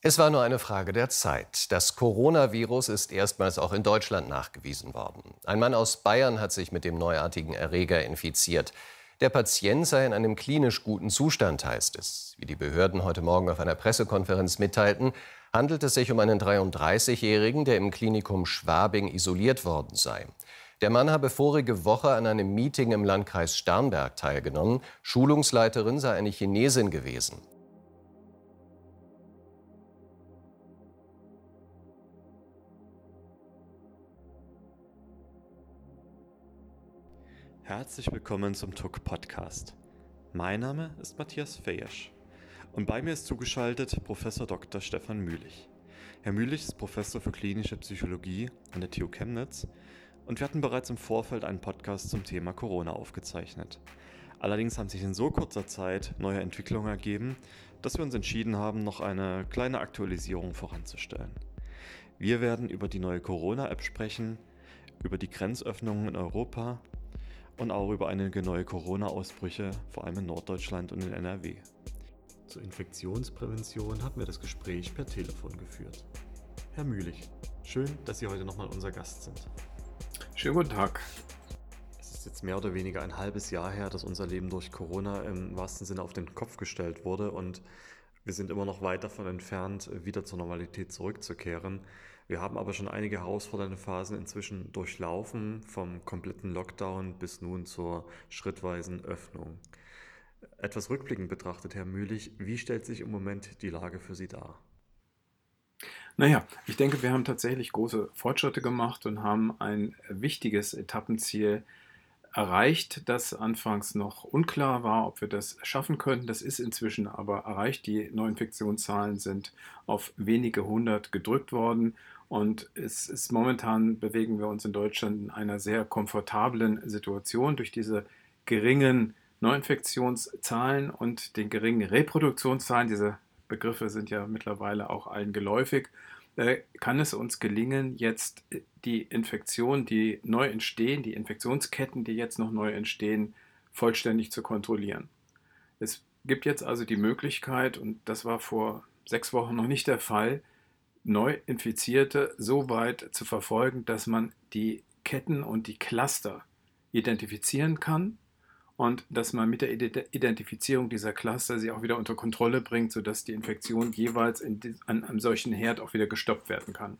Es war nur eine Frage der Zeit. Das Coronavirus ist erstmals auch in Deutschland nachgewiesen worden. Ein Mann aus Bayern hat sich mit dem neuartigen Erreger infiziert. Der Patient sei in einem klinisch guten Zustand, heißt es. Wie die Behörden heute Morgen auf einer Pressekonferenz mitteilten, handelt es sich um einen 33-Jährigen, der im Klinikum Schwabing isoliert worden sei. Der Mann habe vorige Woche an einem Meeting im Landkreis Starnberg teilgenommen. Schulungsleiterin sei eine Chinesin gewesen. Herzlich willkommen zum TUC Podcast. Mein Name ist Matthias Feyesch und bei mir ist zugeschaltet Professor Dr. Stefan Mühlich. Herr Mühlich ist Professor für klinische Psychologie an der TU Chemnitz und wir hatten bereits im Vorfeld einen Podcast zum Thema Corona aufgezeichnet. Allerdings haben sich in so kurzer Zeit neue Entwicklungen ergeben, dass wir uns entschieden haben, noch eine kleine Aktualisierung voranzustellen. Wir werden über die neue Corona-App sprechen, über die Grenzöffnungen in Europa und auch über einige neue Corona-Ausbrüche, vor allem in Norddeutschland und in NRW. Zur Infektionsprävention haben wir das Gespräch per Telefon geführt. Herr Mühlich, schön, dass Sie heute nochmal unser Gast sind. Schönen guten Tag. Es ist jetzt mehr oder weniger ein halbes Jahr her, dass unser Leben durch Corona im wahrsten Sinne auf den Kopf gestellt wurde und wir sind immer noch weit davon entfernt, wieder zur Normalität zurückzukehren. Wir haben aber schon einige herausfordernde Phasen inzwischen durchlaufen, vom kompletten Lockdown bis nun zur schrittweisen Öffnung. Etwas rückblickend betrachtet, Herr Mühlich, wie stellt sich im Moment die Lage für Sie dar? Naja, ich denke, wir haben tatsächlich große Fortschritte gemacht und haben ein wichtiges Etappenziel erreicht, das anfangs noch unklar war, ob wir das schaffen könnten. Das ist inzwischen aber erreicht. Die Neuinfektionszahlen sind auf wenige hundert gedrückt worden und es ist momentan bewegen wir uns in Deutschland in einer sehr komfortablen Situation durch diese geringen Neuinfektionszahlen und den geringen Reproduktionszahlen. Diese Begriffe sind ja mittlerweile auch allen geläufig. Äh, kann es uns gelingen, jetzt die Infektionen, die neu entstehen, die Infektionsketten, die jetzt noch neu entstehen, vollständig zu kontrollieren. Es gibt jetzt also die Möglichkeit, und das war vor sechs Wochen noch nicht der Fall, Neuinfizierte so weit zu verfolgen, dass man die Ketten und die Cluster identifizieren kann und dass man mit der Identifizierung dieser Cluster sie auch wieder unter Kontrolle bringt, sodass die Infektion jeweils in, an einem solchen Herd auch wieder gestoppt werden kann.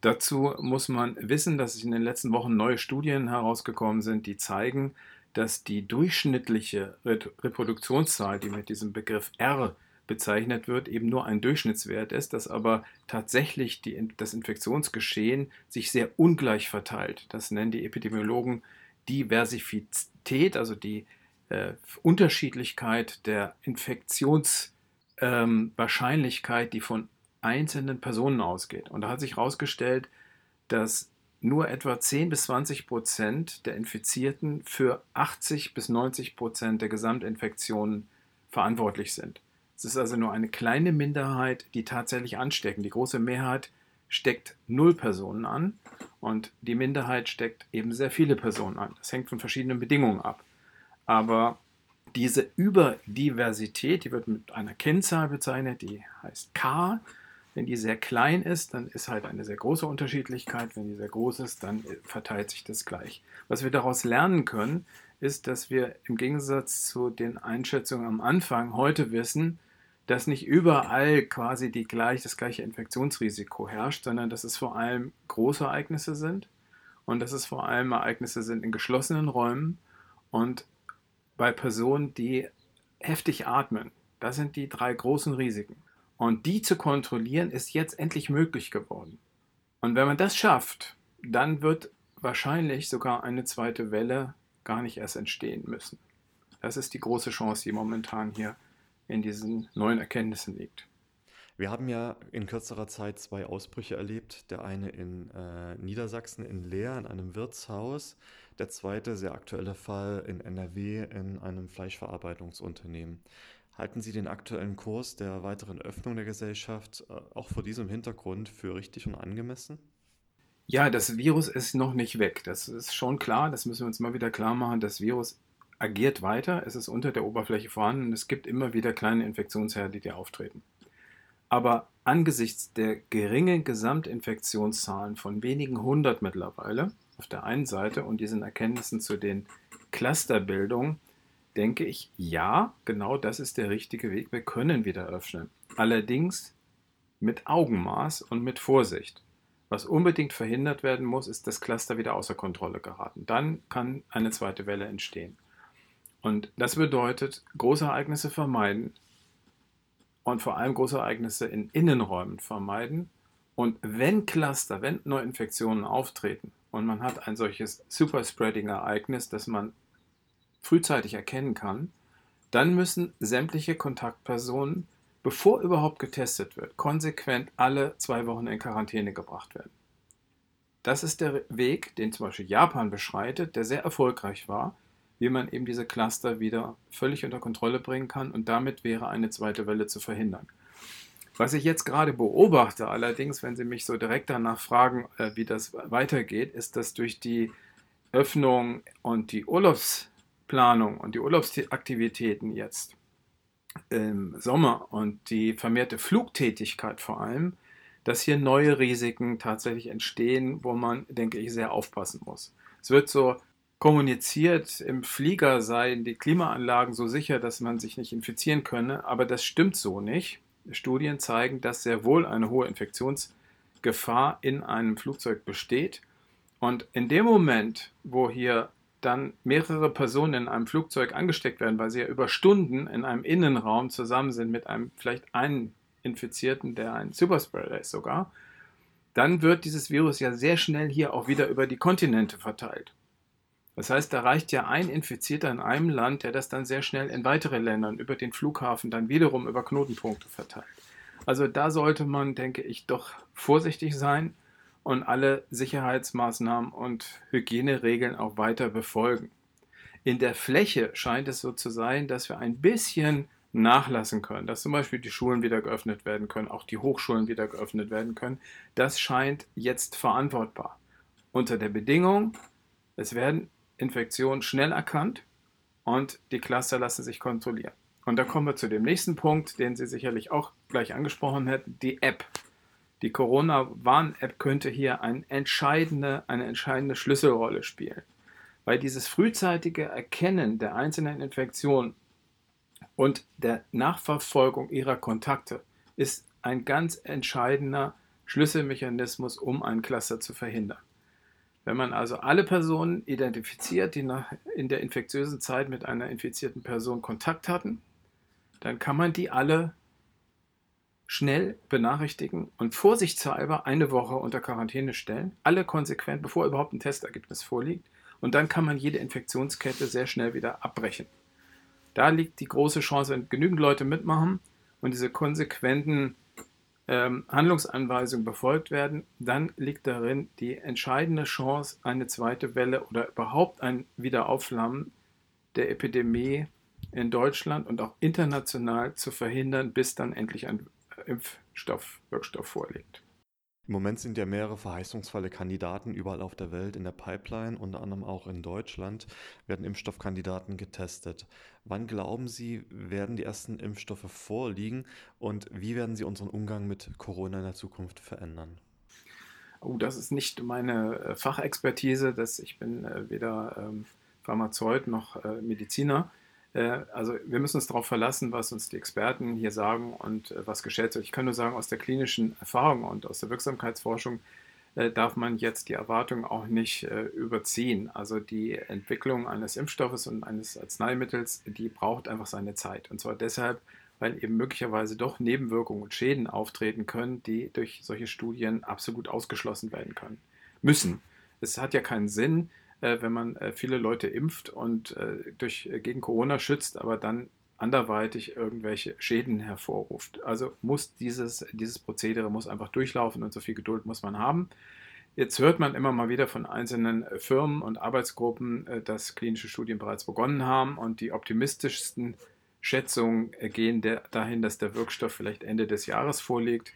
Dazu muss man wissen, dass in den letzten Wochen neue Studien herausgekommen sind, die zeigen, dass die durchschnittliche Reproduktionszahl, die mit diesem Begriff R bezeichnet wird, eben nur ein Durchschnittswert ist, dass aber tatsächlich die, das Infektionsgeschehen sich sehr ungleich verteilt. Das nennen die Epidemiologen Diversifizität, also die äh, Unterschiedlichkeit der Infektionswahrscheinlichkeit, ähm, die von einzelnen Personen ausgeht. Und da hat sich herausgestellt, dass nur etwa 10 bis 20 Prozent der Infizierten für 80 bis 90 Prozent der Gesamtinfektionen verantwortlich sind. Es ist also nur eine kleine Minderheit, die tatsächlich anstecken. Die große Mehrheit steckt null Personen an und die Minderheit steckt eben sehr viele Personen an. Das hängt von verschiedenen Bedingungen ab. Aber diese Überdiversität, die wird mit einer Kennzahl bezeichnet, die heißt K. Wenn die sehr klein ist, dann ist halt eine sehr große Unterschiedlichkeit. Wenn die sehr groß ist, dann verteilt sich das gleich. Was wir daraus lernen können, ist, dass wir im Gegensatz zu den Einschätzungen am Anfang heute wissen, dass nicht überall quasi die gleich, das gleiche Infektionsrisiko herrscht, sondern dass es vor allem große Ereignisse sind und dass es vor allem Ereignisse sind in geschlossenen Räumen und bei Personen, die heftig atmen. Das sind die drei großen Risiken. Und die zu kontrollieren ist jetzt endlich möglich geworden. Und wenn man das schafft, dann wird wahrscheinlich sogar eine zweite Welle gar nicht erst entstehen müssen. Das ist die große Chance, die momentan hier in diesen neuen Erkenntnissen liegt. Wir haben ja in kürzerer Zeit zwei Ausbrüche erlebt. Der eine in äh, Niedersachsen in Leer in einem Wirtshaus, der zweite sehr aktuelle Fall in NRW in einem Fleischverarbeitungsunternehmen. Halten Sie den aktuellen Kurs der weiteren Öffnung der Gesellschaft äh, auch vor diesem Hintergrund für richtig und angemessen? Ja, das Virus ist noch nicht weg. Das ist schon klar. Das müssen wir uns mal wieder klar machen. Das Virus agiert weiter, es ist unter der Oberfläche vorhanden und es gibt immer wieder kleine Infektionsherde, die auftreten. Aber angesichts der geringen Gesamtinfektionszahlen von wenigen hundert mittlerweile auf der einen Seite und diesen Erkenntnissen zu den Clusterbildungen, denke ich, ja, genau das ist der richtige Weg. Wir können wieder öffnen. Allerdings mit Augenmaß und mit Vorsicht. Was unbedingt verhindert werden muss, ist, dass Cluster wieder außer Kontrolle geraten. Dann kann eine zweite Welle entstehen. Und das bedeutet, Großereignisse vermeiden und vor allem Großereignisse in Innenräumen vermeiden. Und wenn Cluster, wenn Neuinfektionen auftreten und man hat ein solches Superspreading-Ereignis, das man frühzeitig erkennen kann, dann müssen sämtliche Kontaktpersonen bevor überhaupt getestet wird, konsequent alle zwei Wochen in Quarantäne gebracht werden. Das ist der Weg, den zum Beispiel Japan beschreitet, der sehr erfolgreich war, wie man eben diese Cluster wieder völlig unter Kontrolle bringen kann und damit wäre eine zweite Welle zu verhindern. Was ich jetzt gerade beobachte, allerdings, wenn Sie mich so direkt danach fragen, äh, wie das weitergeht, ist, dass durch die Öffnung und die Urlaubsplanung und die Urlaubsaktivitäten jetzt im Sommer und die vermehrte Flugtätigkeit vor allem, dass hier neue Risiken tatsächlich entstehen, wo man, denke ich, sehr aufpassen muss. Es wird so kommuniziert, im Flieger seien die Klimaanlagen so sicher, dass man sich nicht infizieren könne, aber das stimmt so nicht. Studien zeigen, dass sehr wohl eine hohe Infektionsgefahr in einem Flugzeug besteht. Und in dem Moment, wo hier dann mehrere Personen in einem Flugzeug angesteckt werden, weil sie ja über Stunden in einem Innenraum zusammen sind mit einem vielleicht einen Infizierten, der ein Superspreader ist sogar, dann wird dieses Virus ja sehr schnell hier auch wieder über die Kontinente verteilt. Das heißt, da reicht ja ein Infizierter in einem Land, der das dann sehr schnell in weitere Ländern über den Flughafen dann wiederum über Knotenpunkte verteilt. Also da sollte man, denke ich, doch vorsichtig sein und alle Sicherheitsmaßnahmen und Hygieneregeln auch weiter befolgen. In der Fläche scheint es so zu sein, dass wir ein bisschen nachlassen können, dass zum Beispiel die Schulen wieder geöffnet werden können, auch die Hochschulen wieder geöffnet werden können. Das scheint jetzt verantwortbar. Unter der Bedingung, es werden Infektionen schnell erkannt und die Cluster lassen sich kontrollieren. Und da kommen wir zu dem nächsten Punkt, den Sie sicherlich auch gleich angesprochen hätten, die App. Die Corona-Warn-App könnte hier eine entscheidende, eine entscheidende Schlüsselrolle spielen, weil dieses frühzeitige Erkennen der einzelnen Infektionen und der Nachverfolgung ihrer Kontakte ist ein entscheidender entscheidender Schlüsselmechanismus, um ein Cluster zu verhindern. Wenn man also alle Personen identifiziert, die in der infektiösen Zeit mit einer infizierten Person Kontakt hatten, dann kann man die alle schnell benachrichtigen und vorsichtshalber eine Woche unter Quarantäne stellen, alle konsequent, bevor überhaupt ein Testergebnis vorliegt. Und dann kann man jede Infektionskette sehr schnell wieder abbrechen. Da liegt die große Chance, wenn genügend Leute mitmachen und diese konsequenten ähm, Handlungsanweisungen befolgt werden, dann liegt darin die entscheidende Chance, eine zweite Welle oder überhaupt ein Wiederaufflammen der Epidemie in Deutschland und auch international zu verhindern, bis dann endlich ein Impfstoff, Wirkstoff vorliegt. Im Moment sind ja mehrere verheißungsvolle Kandidaten überall auf der Welt in der Pipeline, unter anderem auch in Deutschland werden Impfstoffkandidaten getestet. Wann glauben Sie, werden die ersten Impfstoffe vorliegen und wie werden sie unseren Umgang mit Corona in der Zukunft verändern? Oh, das ist nicht meine äh, Fachexpertise. Das, ich bin äh, weder ähm, Pharmazeut noch äh, Mediziner. Äh, also wir müssen uns darauf verlassen, was uns die Experten hier sagen und äh, was geschätzt wird. Ich kann nur sagen, aus der klinischen Erfahrung und aus der Wirksamkeitsforschung äh, darf man jetzt die Erwartungen auch nicht überziehen. Also die Entwicklung eines Impfstoffes und eines Arzneimittels, die braucht einfach seine Zeit. Und zwar deshalb, weil eben möglicherweise doch Nebenwirkungen und Schäden auftreten können, die durch solche Studien absolut ausgeschlossen werden können. Müssen. Es hat ja keinen Sinn, wenn man äh, viele Leute impft und äh, durch, gegen Corona schützt, aber dann anderweitig irgendwelche Schäden hervorruft. Also muss dieses, dieses Prozedere muss einfach durchlaufen und so viel Geduld muss man haben. Jetzt hört man immer mal wieder von einzelnen Firmen und Arbeitsgruppen, dass klinische Studien bereits begonnen haben und die optimistischsten Schätzungen gehen dahin, dass der Wirkstoff vielleicht Ende des Jahres vorliegt.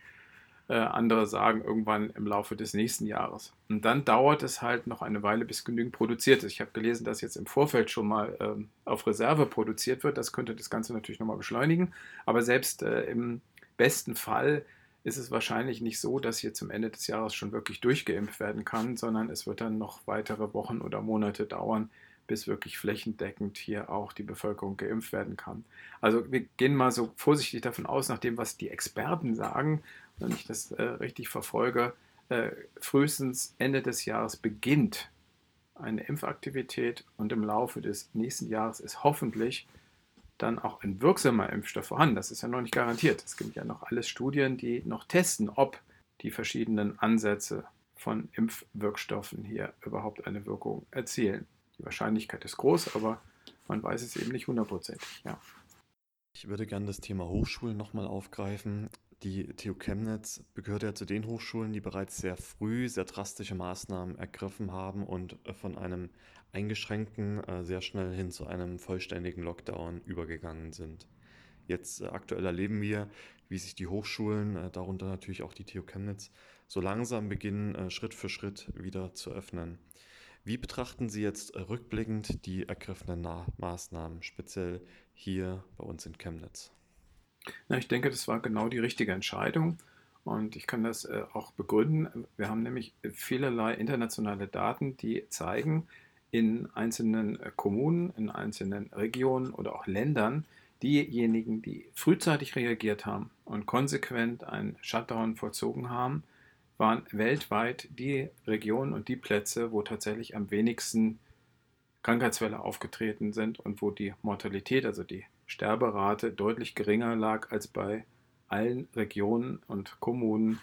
Äh, andere sagen irgendwann im Laufe des nächsten Jahres. Und dann dauert es halt noch eine Weile, bis genügend produziert ist. Ich habe gelesen, dass jetzt im Vorfeld schon mal ähm, auf Reserve produziert wird. Das könnte das Ganze natürlich nochmal beschleunigen. Aber selbst äh, im besten Fall ist es wahrscheinlich nicht so, dass hier zum Ende des Jahres schon wirklich durchgeimpft werden kann, sondern es wird dann noch weitere Wochen oder Monate dauern, bis wirklich flächendeckend hier auch die Bevölkerung geimpft werden kann. Also wir gehen mal so vorsichtig davon aus, nach dem, was die Experten sagen, wenn ich das äh, richtig verfolge, äh, frühestens Ende des Jahres beginnt eine Impfaktivität und im Laufe des nächsten Jahres ist hoffentlich dann auch ein wirksamer Impfstoff vorhanden. Das ist ja noch nicht garantiert. Es gibt ja noch alles Studien, die noch testen, ob die verschiedenen Ansätze von Impfwirkstoffen hier überhaupt eine Wirkung erzielen. Die Wahrscheinlichkeit ist groß, aber man weiß es eben nicht hundertprozentig. Ja. Ich würde gerne das Thema Hochschulen nochmal aufgreifen. Die TU Chemnitz gehört ja zu den Hochschulen, die bereits sehr früh sehr drastische Maßnahmen ergriffen haben und äh, von einem eingeschränkten äh, sehr schnell hin zu einem vollständigen Lockdown übergegangen sind. Jetzt äh, aktuell erleben wir, wie sich die Hochschulen, darunter natürlich auch die TU Chemnitz, so langsam beginnen, Schritt für Schritt wieder zu öffnen. Wie betrachten Sie jetzt rückblickend die ergriffenen Maßnahmen, speziell hier bei uns in Chemnitz? Na, ich denke, das war genau die richtige Entscheidung. Und ich kann das äh, auch begründen. Wir haben nämlich vielerlei internationale Daten, die zeigen, in einzelnen äh, Kommunen, in einzelnen Regionen oder auch Ländern, diejenigen, die frühzeitig reagiert haben und konsequent einen Shutdown vollzogen haben, waren weltweit die Regionen und die Plätze, wo tatsächlich am wenigsten Krankheitsfälle aufgetreten sind und wo die Mortalität, also die Sterberate deutlich geringer lag als bei allen Regionen und Kommunen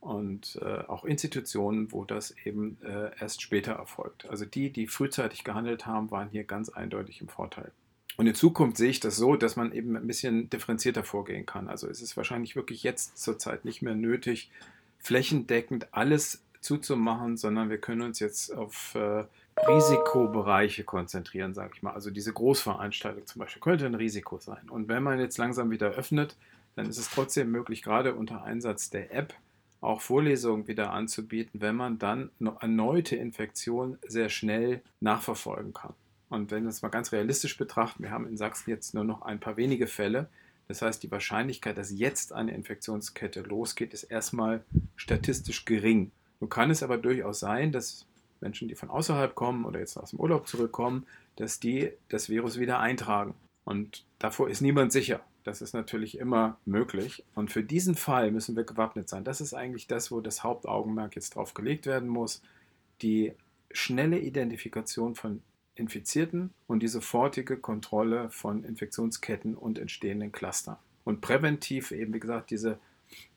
und äh, auch Institutionen, wo das eben äh, erst später erfolgt. Also die, die frühzeitig gehandelt haben, waren hier ganz eindeutig im Vorteil. Und in Zukunft sehe ich das so, dass man eben ein bisschen differenzierter vorgehen kann. Also es ist wahrscheinlich wirklich jetzt zurzeit nicht mehr nötig, flächendeckend alles zuzumachen, sondern wir können uns jetzt auf äh, Risikobereiche konzentrieren, sage ich mal. Also diese Großveranstaltung zum Beispiel könnte ein Risiko sein. Und wenn man jetzt langsam wieder öffnet, dann ist es trotzdem möglich, gerade unter Einsatz der App auch Vorlesungen wieder anzubieten, wenn man dann erneute Infektion sehr schnell nachverfolgen kann. Und wenn wir es mal ganz realistisch betrachten, wir haben in Sachsen jetzt nur noch ein paar wenige Fälle. Das heißt, die Wahrscheinlichkeit, dass jetzt eine Infektionskette losgeht, ist erstmal statistisch gering. Nun kann es aber durchaus sein, dass Menschen, die von außerhalb kommen oder jetzt aus dem Urlaub zurückkommen, dass die das Virus wieder eintragen. Und davor ist niemand sicher. Das ist natürlich immer möglich. Und für diesen Fall müssen wir gewappnet sein. Das ist eigentlich das, wo das Hauptaugenmerk jetzt drauf gelegt werden muss. Die schnelle Identifikation von Infizierten und die sofortige Kontrolle von Infektionsketten und entstehenden Clustern. Und präventiv eben, wie gesagt, diese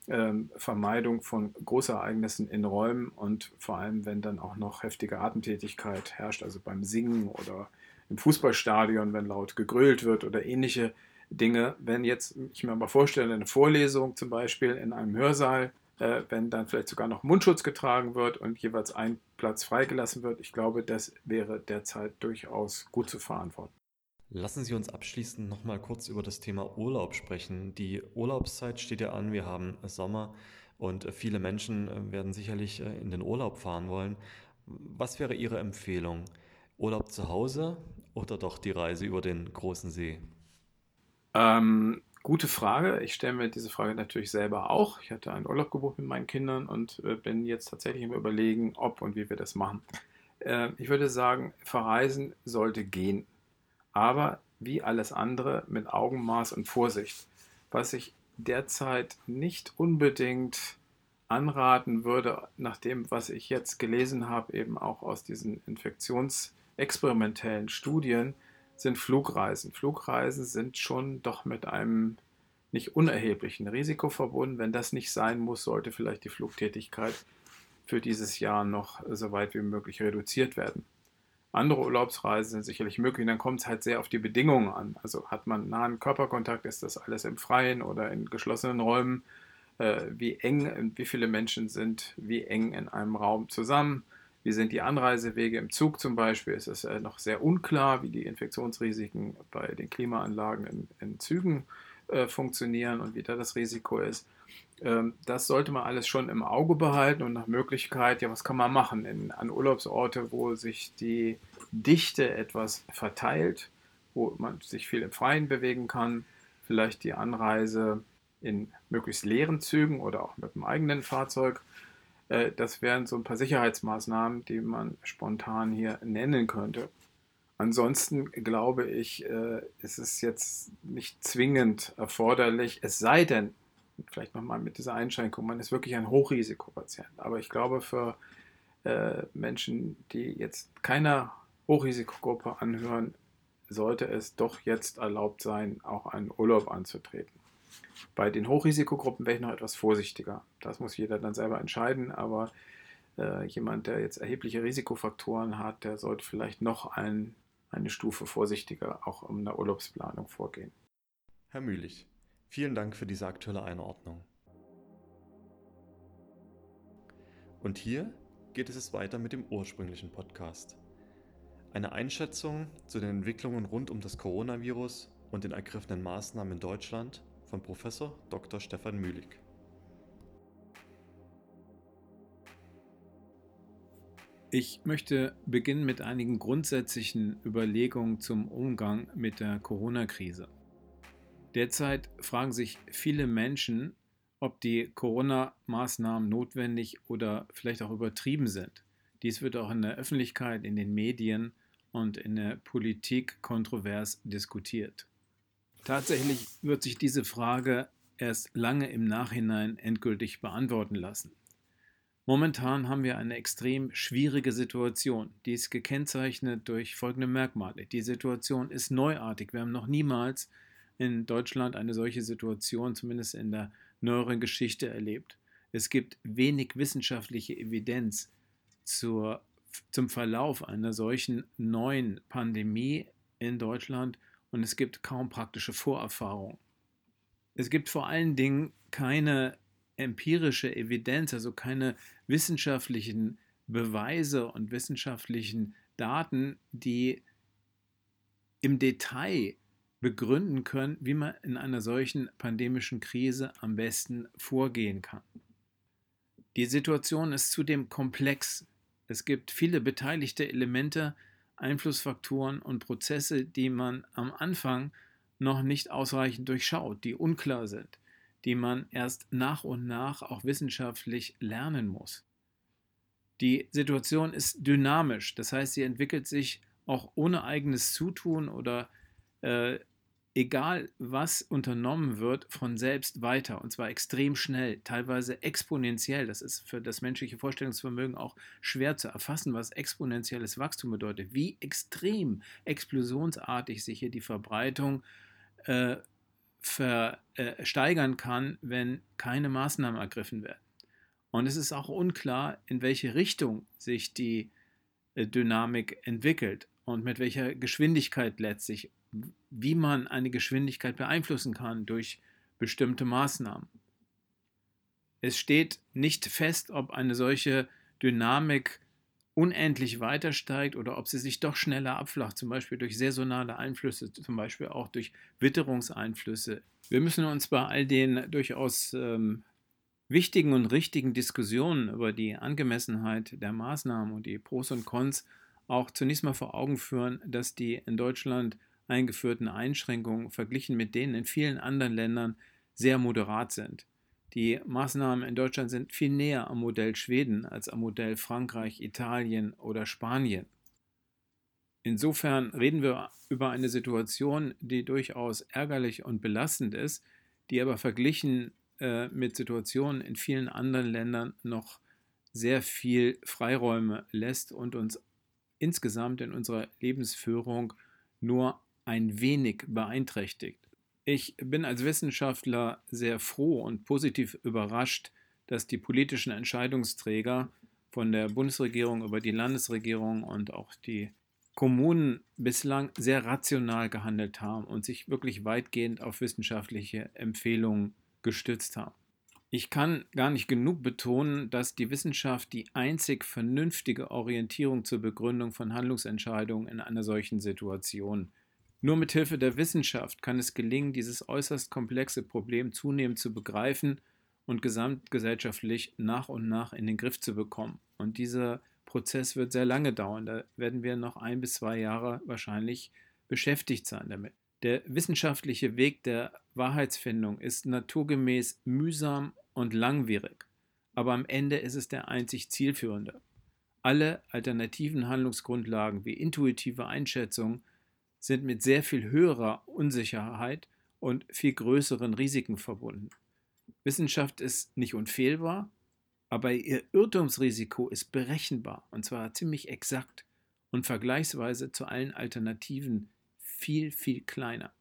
ähm, Vermeidung von Großereignissen in Räumen und vor allem, wenn dann auch noch heftige Atemtätigkeit herrscht, also beim Singen oder im Fußballstadion, wenn laut gegrölt wird oder ähnliche Dinge. Wenn jetzt, ich mir mal vorstelle, eine Vorlesung zum Beispiel in einem Hörsaal, äh, wenn dann vielleicht sogar noch Mundschutz getragen wird und jeweils ein Platz freigelassen wird, ich glaube, das wäre derzeit durchaus gut zu verantworten. Lassen Sie uns abschließend noch mal kurz über das Thema Urlaub sprechen. Die Urlaubszeit steht ja an, wir haben Sommer und viele Menschen äh, werden sicherlich äh, in den Urlaub fahren wollen. Was wäre Ihre Empfehlung? Urlaub zu Hause oder doch die Reise über den großen See? Ähm, gute Frage. Ich stelle mir diese Frage natürlich selber auch. Ich hatte einen Urlaub gebucht mit meinen Kindern und äh, bin jetzt tatsächlich im Überlegen, ob und wie wir das machen. Äh, ich würde sagen, verreisen sollte gehen aber wie alles andere mit Augenmaß und Vorsicht. Was ich derzeit nicht unbedingt anraten würde, nach dem, was ich jetzt gelesen habe, eben auch aus diesen infektionsexperimentellen Studien, sind Flugreisen. Flugreisen sind schon doch mit einem nicht unerheblichen Risiko verbunden. Wenn das nicht sein muss, sollte vielleicht die Flugtätigkeit für dieses Jahr noch so weit wie möglich reduziert werden. Andere Urlaubsreisen sind sicherlich möglich. Dann kommt es halt sehr auf die Bedingungen an. Also hat man nahen Körperkontakt, ist das alles im Freien oder in geschlossenen Räumen? Äh, wie eng, wie viele Menschen sind wie eng in einem Raum zusammen? Wie sind die Anreisewege im Zug zum Beispiel? Es ist äh, noch sehr unklar, wie die Infektionsrisiken bei den Klimaanlagen in, in Zügen äh, funktionieren und wie da das Risiko ist. Ähm, das sollte man alles schon im Auge behalten und nach Möglichkeit, ja, was kann man machen in, an Urlaubsorte, wo sich die Dichte etwas verteilt, wo man sich viel im Freien bewegen kann, vielleicht die Anreise in möglichst leeren Zügen oder auch mit dem eigenen Fahrzeug. Äh, das wären so ein paar Sicherheitsmaßnahmen, die man spontan hier nennen könnte. Ansonsten glaube ich, äh, ist es jetzt nicht zwingend erforderlich, es sei denn, vielleicht nochmal mit dieser Einschränkung, man ist wirklich ein Hochrisikopatient. Aber ich glaube, für äh, Menschen, die jetzt keiner Hochrisikogruppe anhören, sollte es doch jetzt erlaubt sein, auch einen Urlaub anzutreten. Bei den Hochrisikogruppen wäre ich noch etwas vorsichtiger. Das muss jeder dann selber entscheiden, aber äh, jemand, der jetzt erhebliche Risikofaktoren hat, der sollte vielleicht noch ein, eine Stufe vorsichtiger auch in der Urlaubsplanung vorgehen. Herr Mühlich, vielen Dank für diese aktuelle Einordnung. Und hier geht es weiter mit dem ursprünglichen Podcast. Eine Einschätzung zu den Entwicklungen rund um das Coronavirus und den ergriffenen Maßnahmen in Deutschland von Professor Dr. Stefan Mühlig. Ich möchte beginnen mit einigen grundsätzlichen Überlegungen zum Umgang mit der Corona-Krise. Derzeit fragen sich viele Menschen, ob die Corona-Maßnahmen notwendig oder vielleicht auch übertrieben sind. Dies wird auch in der Öffentlichkeit, in den Medien und in der Politik kontrovers diskutiert. Tatsächlich wird sich diese Frage erst lange im Nachhinein endgültig beantworten lassen. Momentan haben wir eine extrem schwierige Situation. Die ist gekennzeichnet durch folgende Merkmale. Die Situation ist neuartig. Wir haben noch niemals in Deutschland eine solche Situation, zumindest in der neueren Geschichte, erlebt. Es gibt wenig wissenschaftliche Evidenz zur zum Verlauf einer solchen neuen Pandemie in Deutschland und es gibt kaum praktische Vorerfahrung. Es gibt vor allen Dingen keine empirische Evidenz, also keine wissenschaftlichen Beweise und wissenschaftlichen Daten, die im Detail begründen können, wie man in einer solchen pandemischen Krise am besten vorgehen kann. Die Situation ist zudem komplex. Es gibt viele beteiligte Elemente, Einflussfaktoren und Prozesse, die man am Anfang noch nicht ausreichend durchschaut, die unklar sind, die man erst nach und nach auch wissenschaftlich lernen muss. Die Situation ist dynamisch, das heißt, sie entwickelt sich auch ohne eigenes Zutun oder äh, egal was unternommen wird, von selbst weiter. Und zwar extrem schnell, teilweise exponentiell. Das ist für das menschliche Vorstellungsvermögen auch schwer zu erfassen, was exponentielles Wachstum bedeutet. Wie extrem explosionsartig sich hier die Verbreitung äh, versteigern äh, kann, wenn keine Maßnahmen ergriffen werden. Und es ist auch unklar, in welche Richtung sich die äh, Dynamik entwickelt und mit welcher Geschwindigkeit letztlich wie man eine Geschwindigkeit beeinflussen kann durch bestimmte Maßnahmen. Es steht nicht fest, ob eine solche Dynamik unendlich weiter steigt oder ob sie sich doch schneller abflacht, zum Beispiel durch saisonale Einflüsse, zum Beispiel auch durch Witterungseinflüsse. Wir müssen uns bei all den durchaus ähm, wichtigen und richtigen Diskussionen über die Angemessenheit der Maßnahmen und die Pros und Cons auch zunächst mal vor Augen führen, dass die in Deutschland eingeführten Einschränkungen verglichen mit denen in vielen anderen Ländern sehr moderat sind. Die Maßnahmen in Deutschland sind viel näher am Modell Schweden als am Modell Frankreich, Italien oder Spanien. Insofern reden wir über eine Situation, die durchaus ärgerlich und belastend ist, die aber verglichen äh, mit Situationen in vielen anderen Ländern noch sehr viel Freiräume lässt und uns insgesamt in unserer Lebensführung nur ein wenig beeinträchtigt. Ich bin als Wissenschaftler sehr froh und positiv überrascht, dass die politischen Entscheidungsträger von der Bundesregierung über die Landesregierung und auch die Kommunen bislang sehr rational gehandelt haben und sich wirklich weitgehend auf wissenschaftliche Empfehlungen gestützt haben. Ich kann gar nicht genug betonen, dass die Wissenschaft die einzig vernünftige Orientierung zur Begründung von Handlungsentscheidungen in einer solchen Situation nur mit Hilfe der Wissenschaft kann es gelingen, dieses äußerst komplexe Problem zunehmend zu begreifen und gesamtgesellschaftlich nach und nach in den Griff zu bekommen. Und dieser Prozess wird sehr lange dauern. Da werden wir noch ein bis zwei Jahre wahrscheinlich beschäftigt sein damit. Der wissenschaftliche Weg der Wahrheitsfindung ist naturgemäß mühsam und langwierig, aber am Ende ist es der einzig zielführende. Alle alternativen Handlungsgrundlagen wie intuitive Einschätzung sind mit sehr viel höherer Unsicherheit und viel größeren Risiken verbunden. Wissenschaft ist nicht unfehlbar, aber ihr Irrtumsrisiko ist berechenbar und zwar ziemlich exakt und vergleichsweise zu allen Alternativen viel, viel kleiner.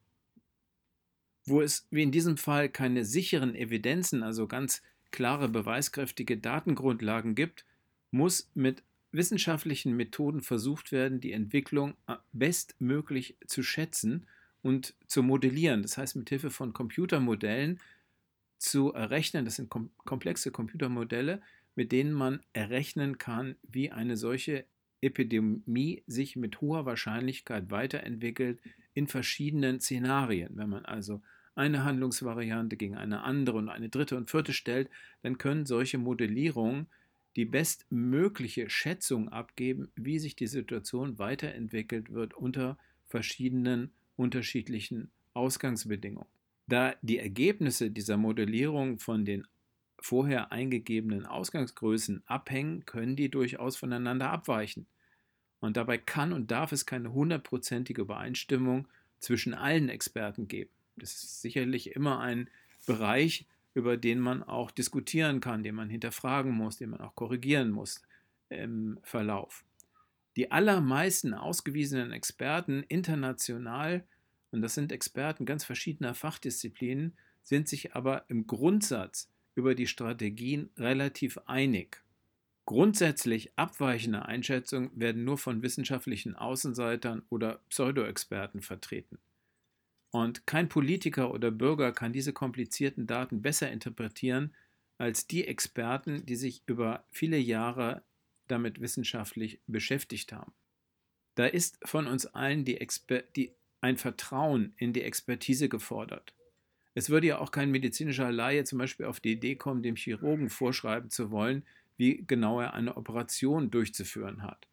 Wo es wie in diesem Fall keine sicheren Evidenzen, also ganz klare beweiskräftige Datengrundlagen gibt, muss mit wissenschaftlichen Methoden versucht werden, die Entwicklung bestmöglich zu schätzen und zu modellieren. Das heißt, mit Hilfe von Computermodellen zu errechnen, das sind komplexe Computermodelle, mit denen man errechnen kann, wie eine solche Epidemie sich mit hoher Wahrscheinlichkeit weiterentwickelt in verschiedenen Szenarien. Wenn man also eine Handlungsvariante gegen eine andere und eine dritte und vierte stellt, dann können solche Modellierungen die bestmögliche Schätzung abgeben, wie sich die Situation weiterentwickelt wird unter verschiedenen unterschiedlichen Ausgangsbedingungen. Da die Ergebnisse dieser Modellierung von den vorher eingegebenen Ausgangsgrößen abhängen, können die durchaus voneinander abweichen. Und dabei kann und darf es keine hundertprozentige Übereinstimmung zwischen allen Experten geben. Das ist sicherlich immer ein Bereich, über den man auch diskutieren kann, den man hinterfragen muss, den man auch korrigieren muss im Verlauf. Die allermeisten ausgewiesenen Experten international, und das sind Experten ganz verschiedener Fachdisziplinen, sind sich aber im Grundsatz über die Strategien relativ einig. Grundsätzlich abweichende Einschätzungen werden nur von wissenschaftlichen Außenseitern oder Pseudoexperten vertreten. Und kein Politiker oder Bürger kann diese komplizierten Daten besser interpretieren als die Experten, die sich über viele Jahre damit wissenschaftlich beschäftigt haben. Da ist von uns allen die die, ein Vertrauen in die Expertise gefordert. Es würde ja auch kein medizinischer Laie zum Beispiel auf die Idee kommen, dem Chirurgen vorschreiben zu wollen, wie genau er eine Operation durchzuführen hat.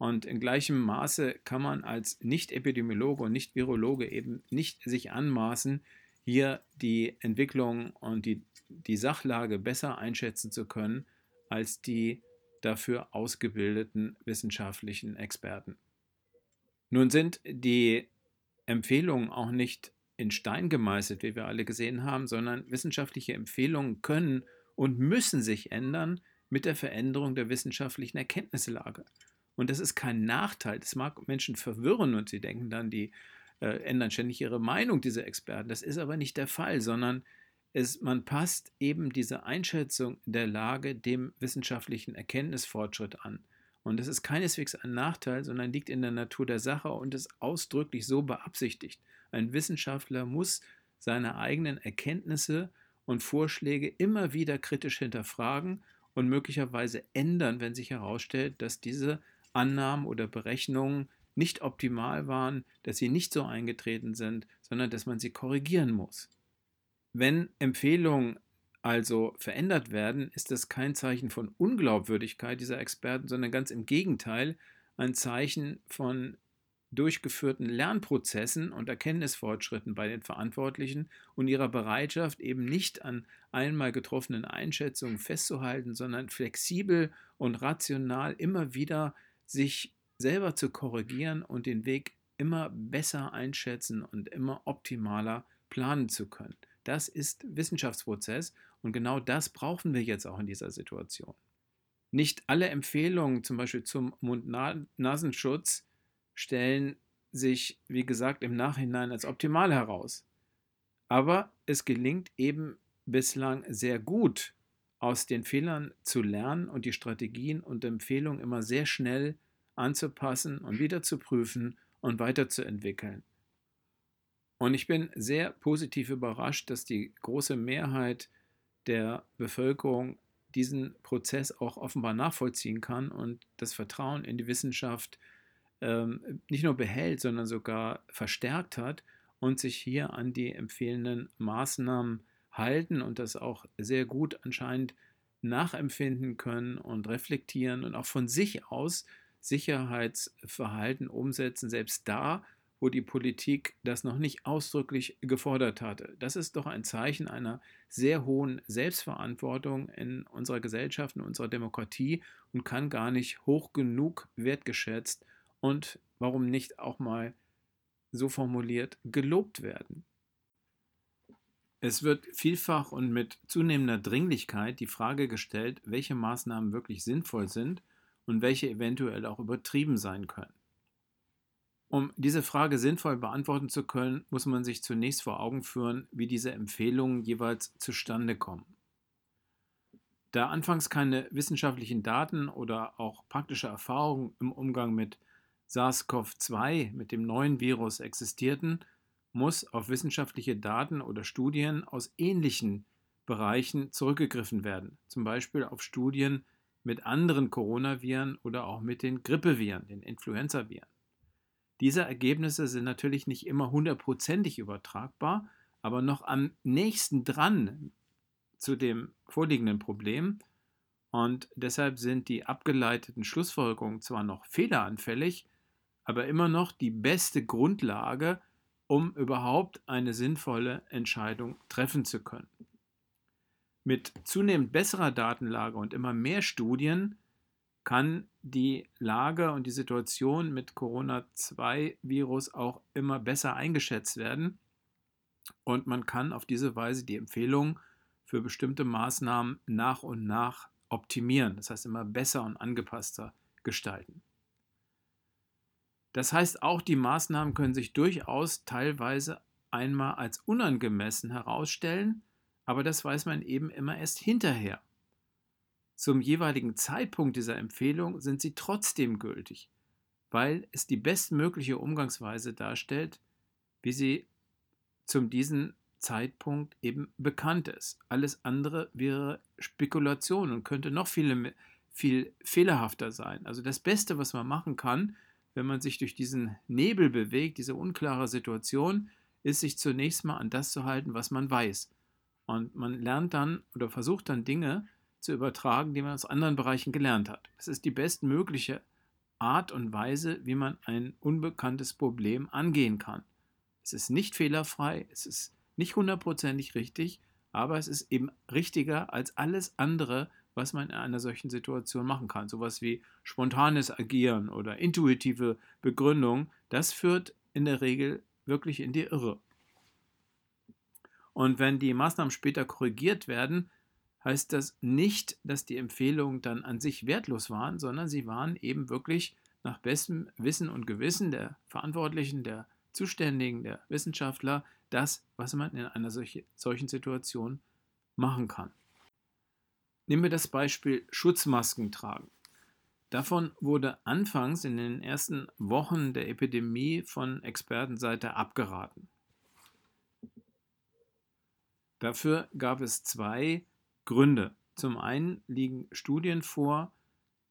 Und in gleichem Maße kann man als Nicht-Epidemiologe und Nicht-Virologe eben nicht sich anmaßen, hier die Entwicklung und die, die Sachlage besser einschätzen zu können als die dafür ausgebildeten wissenschaftlichen Experten. Nun sind die Empfehlungen auch nicht in Stein gemeißelt, wie wir alle gesehen haben, sondern wissenschaftliche Empfehlungen können und müssen sich ändern mit der Veränderung der wissenschaftlichen Erkenntnislage. Und das ist kein Nachteil. Das mag Menschen verwirren und sie denken dann, die äh, ändern ständig ihre Meinung, diese Experten. Das ist aber nicht der Fall, sondern es, man passt eben diese Einschätzung der Lage dem wissenschaftlichen Erkenntnisfortschritt an. Und das ist keineswegs ein Nachteil, sondern liegt in der Natur der Sache und ist ausdrücklich so beabsichtigt. Ein Wissenschaftler muss seine eigenen Erkenntnisse und Vorschläge immer wieder kritisch hinterfragen und möglicherweise ändern, wenn sich herausstellt, dass diese Annahmen oder Berechnungen nicht optimal waren, dass sie nicht so eingetreten sind, sondern dass man sie korrigieren muss. Wenn Empfehlungen also verändert werden, ist das kein Zeichen von Unglaubwürdigkeit dieser Experten, sondern ganz im Gegenteil ein Zeichen von durchgeführten Lernprozessen und Erkenntnisfortschritten bei den Verantwortlichen und ihrer Bereitschaft, eben nicht an einmal getroffenen Einschätzungen festzuhalten, sondern flexibel und rational immer wieder sich selber zu korrigieren und den Weg immer besser einschätzen und immer optimaler planen zu können. Das ist Wissenschaftsprozess und genau das brauchen wir jetzt auch in dieser Situation. Nicht alle Empfehlungen, zum Beispiel zum Mund-Nasenschutz, stellen sich, wie gesagt, im Nachhinein als optimal heraus. Aber es gelingt eben bislang sehr gut, aus den Fehlern zu lernen und die Strategien und Empfehlungen immer sehr schnell anzupassen und wieder zu prüfen und weiterzuentwickeln. Und ich bin sehr positiv überrascht, dass die große Mehrheit der Bevölkerung diesen Prozess auch offenbar nachvollziehen kann und das Vertrauen in die Wissenschaft ähm, nicht nur behält, sondern sogar verstärkt hat und sich hier an die empfehlenden Maßnahmen halten und das auch sehr gut anscheinend nachempfinden können und reflektieren und auch von sich aus Sicherheitsverhalten umsetzen, selbst da, wo die Politik das noch nicht ausdrücklich gefordert hatte. Das ist doch ein Zeichen einer sehr hohen Selbstverantwortung in unserer Gesellschaft, in unserer Demokratie und kann gar nicht hoch genug wertgeschätzt und warum nicht auch mal so formuliert gelobt werden. Es wird vielfach und mit zunehmender Dringlichkeit die Frage gestellt, welche Maßnahmen wirklich sinnvoll sind und welche eventuell auch übertrieben sein können. Um diese Frage sinnvoll beantworten zu können, muss man sich zunächst vor Augen führen, wie diese Empfehlungen jeweils zustande kommen. Da anfangs keine wissenschaftlichen Daten oder auch praktische Erfahrungen im Umgang mit SARS-CoV-2, mit dem neuen Virus existierten, muss auf wissenschaftliche Daten oder Studien aus ähnlichen Bereichen zurückgegriffen werden, zum Beispiel auf Studien mit anderen Coronaviren oder auch mit den Grippeviren, den Influenzaviren. Diese Ergebnisse sind natürlich nicht immer hundertprozentig übertragbar, aber noch am nächsten dran zu dem vorliegenden Problem. Und deshalb sind die abgeleiteten Schlussfolgerungen zwar noch fehleranfällig, aber immer noch die beste Grundlage, um überhaupt eine sinnvolle Entscheidung treffen zu können. Mit zunehmend besserer Datenlage und immer mehr Studien kann die Lage und die Situation mit Corona-2-Virus auch immer besser eingeschätzt werden. Und man kann auf diese Weise die Empfehlungen für bestimmte Maßnahmen nach und nach optimieren, das heißt immer besser und angepasster gestalten. Das heißt, auch die Maßnahmen können sich durchaus teilweise einmal als unangemessen herausstellen, aber das weiß man eben immer erst hinterher. Zum jeweiligen Zeitpunkt dieser Empfehlung sind sie trotzdem gültig, weil es die bestmögliche Umgangsweise darstellt, wie sie zum diesen Zeitpunkt eben bekannt ist. Alles andere wäre Spekulation und könnte noch viel, viel fehlerhafter sein. Also das Beste, was man machen kann, wenn man sich durch diesen Nebel bewegt, diese unklare Situation, ist sich zunächst mal an das zu halten, was man weiß. Und man lernt dann oder versucht dann Dinge zu übertragen, die man aus anderen Bereichen gelernt hat. Es ist die bestmögliche Art und Weise, wie man ein unbekanntes Problem angehen kann. Es ist nicht fehlerfrei, es ist nicht hundertprozentig richtig, aber es ist eben richtiger als alles andere, was man in einer solchen Situation machen kann. Sowas wie spontanes Agieren oder intuitive Begründung, das führt in der Regel wirklich in die Irre. Und wenn die Maßnahmen später korrigiert werden, heißt das nicht, dass die Empfehlungen dann an sich wertlos waren, sondern sie waren eben wirklich nach bestem Wissen und Gewissen der Verantwortlichen, der Zuständigen, der Wissenschaftler das, was man in einer solche, solchen Situation machen kann. Nehmen wir das Beispiel Schutzmasken tragen. Davon wurde anfangs in den ersten Wochen der Epidemie von Expertenseite abgeraten. Dafür gab es zwei Gründe. Zum einen liegen Studien vor,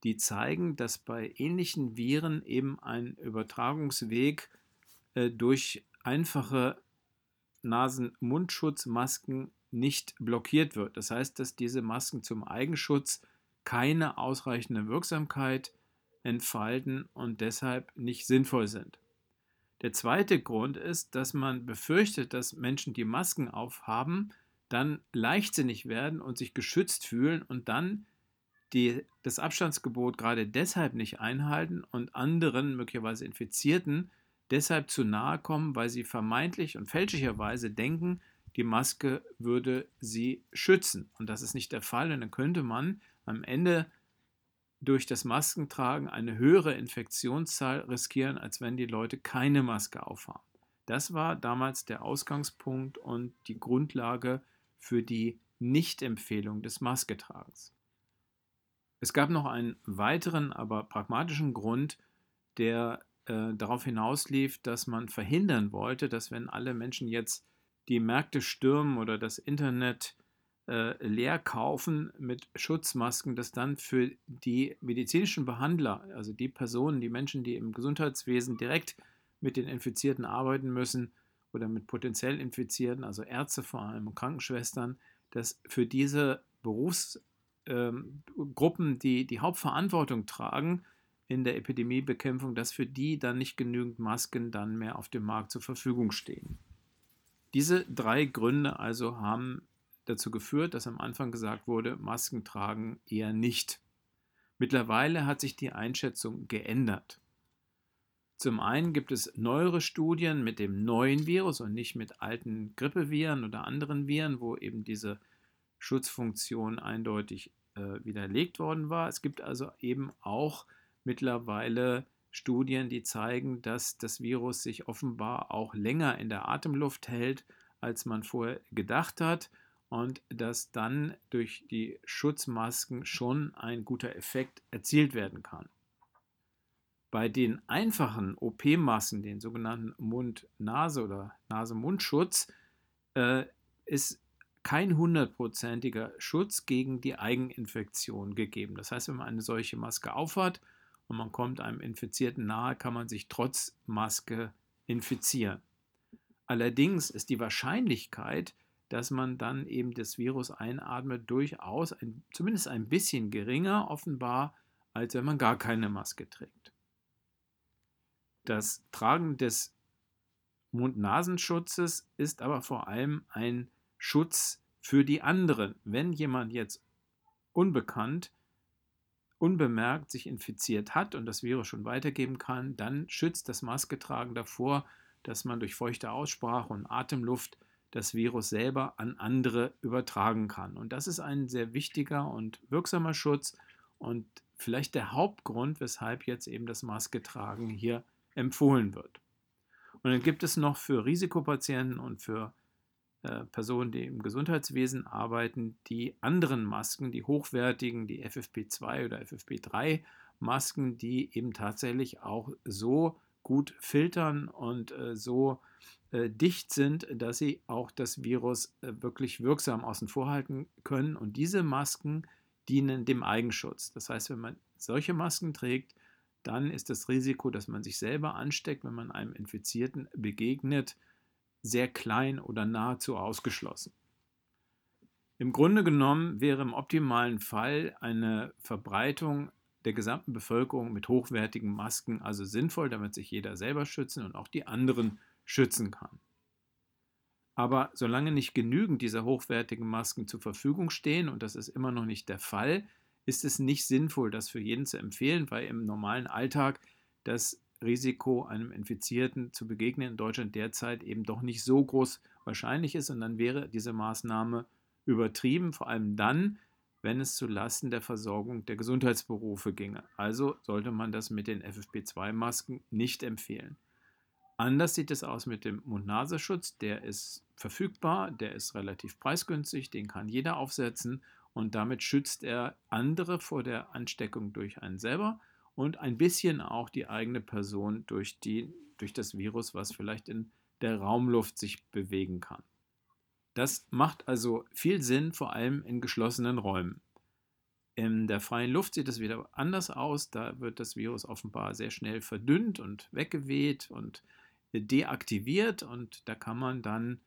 die zeigen, dass bei ähnlichen Viren eben ein Übertragungsweg äh, durch einfache Nasen-Mundschutzmasken nicht blockiert wird. Das heißt, dass diese Masken zum Eigenschutz keine ausreichende Wirksamkeit entfalten und deshalb nicht sinnvoll sind. Der zweite Grund ist, dass man befürchtet, dass Menschen, die Masken aufhaben, dann leichtsinnig werden und sich geschützt fühlen und dann die, das Abstandsgebot gerade deshalb nicht einhalten und anderen, möglicherweise Infizierten, deshalb zu nahe kommen, weil sie vermeintlich und fälschlicherweise denken, die Maske würde sie schützen. Und das ist nicht der Fall. Und dann könnte man am Ende durch das Maskentragen eine höhere Infektionszahl riskieren, als wenn die Leute keine Maske aufhaben. Das war damals der Ausgangspunkt und die Grundlage für die Nichtempfehlung des Masketragens. Es gab noch einen weiteren, aber pragmatischen Grund, der äh, darauf hinauslief, dass man verhindern wollte, dass wenn alle Menschen jetzt die Märkte stürmen oder das Internet äh, leer kaufen mit Schutzmasken, dass dann für die medizinischen Behandler, also die Personen, die Menschen, die im Gesundheitswesen direkt mit den Infizierten arbeiten müssen, oder mit potenziell Infizierten, also Ärzte vor allem und Krankenschwestern, dass für diese Berufsgruppen, ähm, die die Hauptverantwortung tragen, in der Epidemiebekämpfung, dass für die dann nicht genügend Masken dann mehr auf dem Markt zur Verfügung stehen. Diese drei Gründe also haben dazu geführt, dass am Anfang gesagt wurde, Masken tragen eher nicht. Mittlerweile hat sich die Einschätzung geändert. Zum einen gibt es neuere Studien mit dem neuen Virus und nicht mit alten Grippeviren oder anderen Viren, wo eben diese Schutzfunktion eindeutig äh, widerlegt worden war. Es gibt also eben auch mittlerweile Studien, die zeigen, dass das Virus sich offenbar auch länger in der Atemluft hält, als man vorher gedacht hat und dass dann durch die Schutzmasken schon ein guter Effekt erzielt werden kann. Bei den einfachen OP-Masken, den sogenannten Mund-Nase- oder Nase-Mund-Schutz, äh, ist kein hundertprozentiger Schutz gegen die Eigeninfektion gegeben. Das heißt, wenn man eine solche Maske aufhat und man kommt einem Infizierten nahe, kann man sich trotz Maske infizieren. Allerdings ist die Wahrscheinlichkeit, dass man dann eben das Virus einatmet, durchaus ein, zumindest ein bisschen geringer offenbar, als wenn man gar keine Maske trägt. Das Tragen des Mund-Nasenschutzes ist aber vor allem ein Schutz für die anderen. Wenn jemand jetzt unbekannt unbemerkt sich infiziert hat und das Virus schon weitergeben kann, dann schützt das Masketragen davor, dass man durch feuchte Aussprache und Atemluft das Virus selber an andere übertragen kann. Und das ist ein sehr wichtiger und wirksamer Schutz und vielleicht der Hauptgrund, weshalb jetzt eben das Masketragen hier empfohlen wird. Und dann gibt es noch für Risikopatienten und für äh, Personen, die im Gesundheitswesen arbeiten, die anderen Masken, die hochwertigen, die FFP2 oder FFP3 Masken, die eben tatsächlich auch so gut filtern und äh, so äh, dicht sind, dass sie auch das Virus äh, wirklich wirksam außen vor halten können. Und diese Masken dienen dem Eigenschutz. Das heißt, wenn man solche Masken trägt, dann ist das Risiko, dass man sich selber ansteckt, wenn man einem Infizierten begegnet, sehr klein oder nahezu ausgeschlossen. Im Grunde genommen wäre im optimalen Fall eine Verbreitung der gesamten Bevölkerung mit hochwertigen Masken also sinnvoll, damit sich jeder selber schützen und auch die anderen schützen kann. Aber solange nicht genügend dieser hochwertigen Masken zur Verfügung stehen, und das ist immer noch nicht der Fall, ist es nicht sinnvoll, das für jeden zu empfehlen, weil im normalen Alltag das Risiko, einem Infizierten zu begegnen in Deutschland derzeit eben doch nicht so groß wahrscheinlich ist. Und dann wäre diese Maßnahme übertrieben, vor allem dann, wenn es zu Lasten der Versorgung der Gesundheitsberufe ginge. Also sollte man das mit den FFP2-Masken nicht empfehlen. Anders sieht es aus mit dem Mund-Nasenschutz. Der ist verfügbar, der ist relativ preisgünstig, den kann jeder aufsetzen und damit schützt er andere vor der Ansteckung durch einen selber und ein bisschen auch die eigene Person durch, die, durch das Virus, was vielleicht in der Raumluft sich bewegen kann. Das macht also viel Sinn, vor allem in geschlossenen Räumen. In der freien Luft sieht es wieder anders aus. Da wird das Virus offenbar sehr schnell verdünnt und weggeweht und deaktiviert und da kann man dann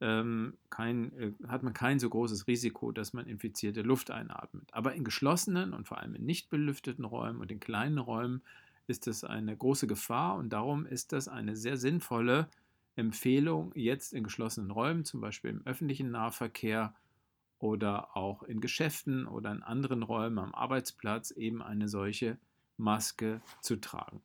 ähm, kein, äh, hat man kein so großes Risiko, dass man infizierte Luft einatmet. Aber in geschlossenen und vor allem in nicht belüfteten Räumen und in kleinen Räumen ist das eine große Gefahr und darum ist das eine sehr sinnvolle Empfehlung, jetzt in geschlossenen Räumen, zum Beispiel im öffentlichen Nahverkehr oder auch in Geschäften oder in anderen Räumen am Arbeitsplatz, eben eine solche Maske zu tragen.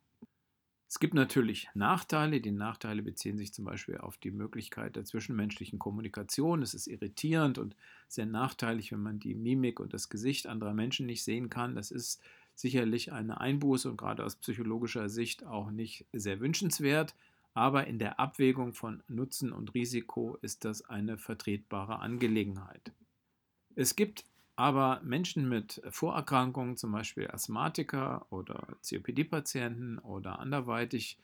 Es gibt natürlich Nachteile. Die Nachteile beziehen sich zum Beispiel auf die Möglichkeit der zwischenmenschlichen Kommunikation. Es ist irritierend und sehr nachteilig, wenn man die Mimik und das Gesicht anderer Menschen nicht sehen kann. Das ist sicherlich eine Einbuße und gerade aus psychologischer Sicht auch nicht sehr wünschenswert. Aber in der Abwägung von Nutzen und Risiko ist das eine vertretbare Angelegenheit. Es gibt aber Menschen mit Vorerkrankungen, zum Beispiel Asthmatiker oder COPD-Patienten oder anderweitig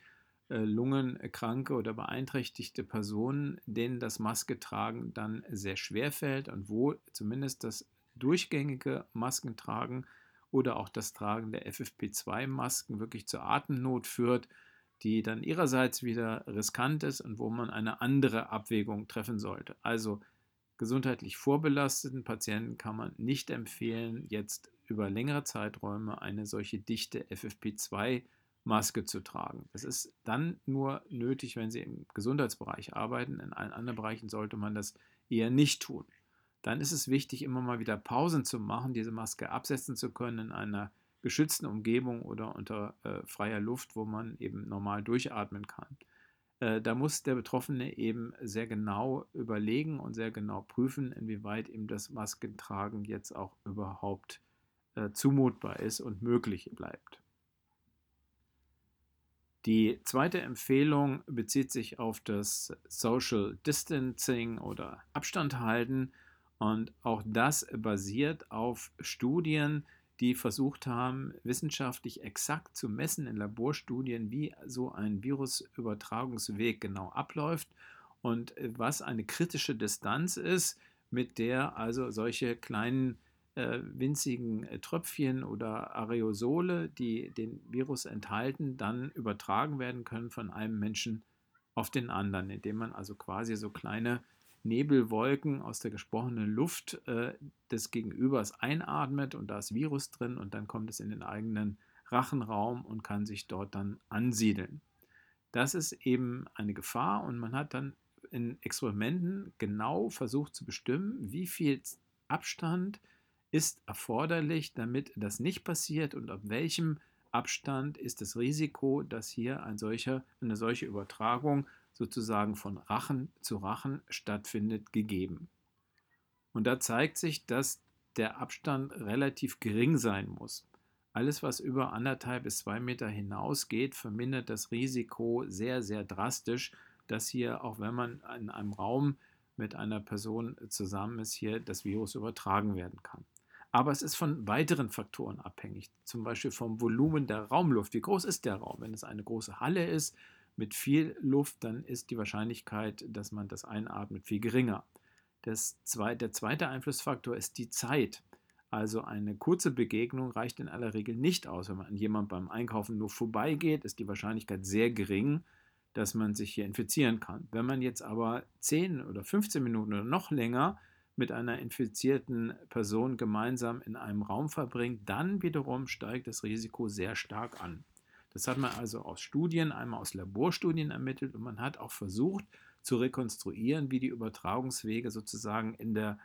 äh, lungenkranke oder beeinträchtigte Personen, denen das Maske tragen dann sehr schwer fällt und wo zumindest das durchgängige Maskentragen oder auch das Tragen der FFP2-Masken wirklich zur Atemnot führt, die dann ihrerseits wieder riskant ist und wo man eine andere Abwägung treffen sollte. Also gesundheitlich vorbelasteten Patienten kann man nicht empfehlen, jetzt über längere Zeiträume eine solche dichte FFP2-Maske zu tragen. Das ist dann nur nötig, wenn Sie im Gesundheitsbereich arbeiten. In allen anderen Bereichen sollte man das eher nicht tun. Dann ist es wichtig, immer mal wieder Pausen zu machen, diese Maske absetzen zu können in einer geschützten Umgebung oder unter äh, freier Luft, wo man eben normal durchatmen kann. Äh, da muss der Betroffene eben sehr genau überlegen und sehr genau prüfen, inwieweit ihm das Maskentragen jetzt auch überhaupt äh, zumutbar ist und möglich bleibt. Die zweite Empfehlung bezieht sich auf das Social Distancing oder Abstand halten und auch das basiert auf Studien, die versucht haben, wissenschaftlich exakt zu messen in Laborstudien, wie so ein Virusübertragungsweg genau abläuft und äh, was eine kritische Distanz ist, mit der also solche kleinen äh, winzigen äh, Tröpfchen oder Aerosole, die den Virus enthalten, dann übertragen werden können von einem Menschen auf den anderen, indem man also quasi so kleine Nebelwolken aus der gesprochenen Luft äh, des Gegenübers einatmet und da ist Virus drin und dann kommt es in den eigenen Rachenraum und kann sich dort dann ansiedeln. Das ist eben eine Gefahr und man hat dann in Experimenten genau versucht zu bestimmen, wie viel Abstand ist erforderlich, damit das nicht passiert und ab welchem Abstand ist das Risiko, dass hier ein solcher, eine solche Übertragung sozusagen von Rachen zu Rachen stattfindet, gegeben. Und da zeigt sich, dass der Abstand relativ gering sein muss. Alles, was über anderthalb bis zwei Meter hinausgeht, vermindert das Risiko sehr, sehr drastisch, dass hier, auch wenn man in einem Raum mit einer Person zusammen ist, hier das Virus übertragen werden kann. Aber es ist von weiteren Faktoren abhängig, zum Beispiel vom Volumen der Raumluft. Wie groß ist der Raum? Wenn es eine große Halle ist, mit viel Luft, dann ist die Wahrscheinlichkeit, dass man das einatmet, viel geringer. Zwei, der zweite Einflussfaktor ist die Zeit. Also eine kurze Begegnung reicht in aller Regel nicht aus. Wenn man an jemandem beim Einkaufen nur vorbeigeht, ist die Wahrscheinlichkeit sehr gering, dass man sich hier infizieren kann. Wenn man jetzt aber 10 oder 15 Minuten oder noch länger mit einer infizierten Person gemeinsam in einem Raum verbringt, dann wiederum steigt das Risiko sehr stark an. Das hat man also aus Studien, einmal aus Laborstudien ermittelt und man hat auch versucht zu rekonstruieren, wie die Übertragungswege sozusagen in der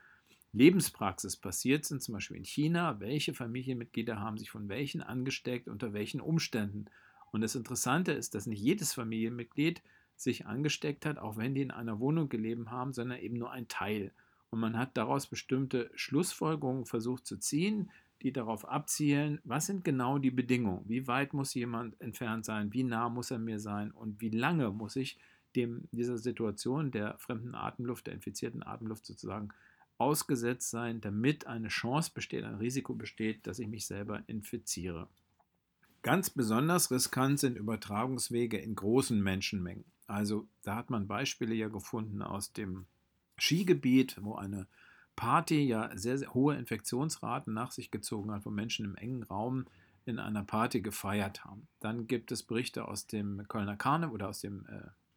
Lebenspraxis passiert sind, zum Beispiel in China, welche Familienmitglieder haben sich von welchen angesteckt, unter welchen Umständen. Und das Interessante ist, dass nicht jedes Familienmitglied sich angesteckt hat, auch wenn die in einer Wohnung gelebt haben, sondern eben nur ein Teil. Und man hat daraus bestimmte Schlussfolgerungen versucht zu ziehen, die darauf abzielen, was sind genau die Bedingungen, wie weit muss jemand entfernt sein, wie nah muss er mir sein und wie lange muss ich dem, dieser Situation der fremden Atemluft, der infizierten Atemluft sozusagen ausgesetzt sein, damit eine Chance besteht, ein Risiko besteht, dass ich mich selber infiziere. Ganz besonders riskant sind Übertragungswege in großen Menschenmengen. Also da hat man Beispiele ja gefunden aus dem Skigebiet, wo eine Party ja sehr, sehr hohe Infektionsraten nach sich gezogen hat, wo Menschen im engen Raum in einer Party gefeiert haben. Dann gibt es Berichte aus dem Kölner Karneval oder aus dem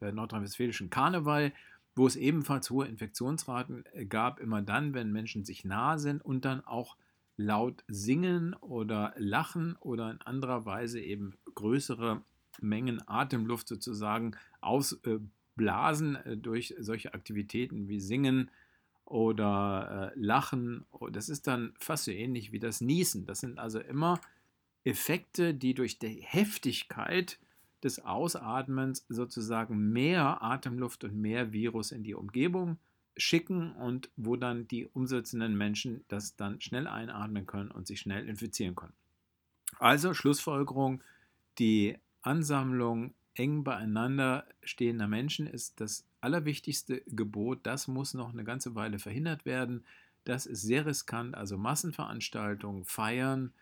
äh, nordrhein-westfälischen Karneval, wo es ebenfalls hohe Infektionsraten äh, gab, immer dann, wenn Menschen sich nahe sind und dann auch laut singen oder lachen oder in anderer Weise eben größere Mengen Atemluft sozusagen ausblasen äh, durch solche Aktivitäten wie Singen, oder äh, Lachen. Oh, das ist dann fast so ähnlich wie das Niesen. Das sind also immer Effekte, die durch die Heftigkeit des Ausatmens sozusagen mehr Atemluft und mehr Virus in die Umgebung schicken und wo dann die umsetzenden Menschen das dann schnell einatmen können und sich schnell infizieren können. Also Schlussfolgerung, die Ansammlung eng beieinander stehender Menschen ist das allerwichtigste Gebot. Das muss noch eine ganze Weile verhindert werden. Das ist sehr riskant. Also Massenveranstaltungen, Feiern,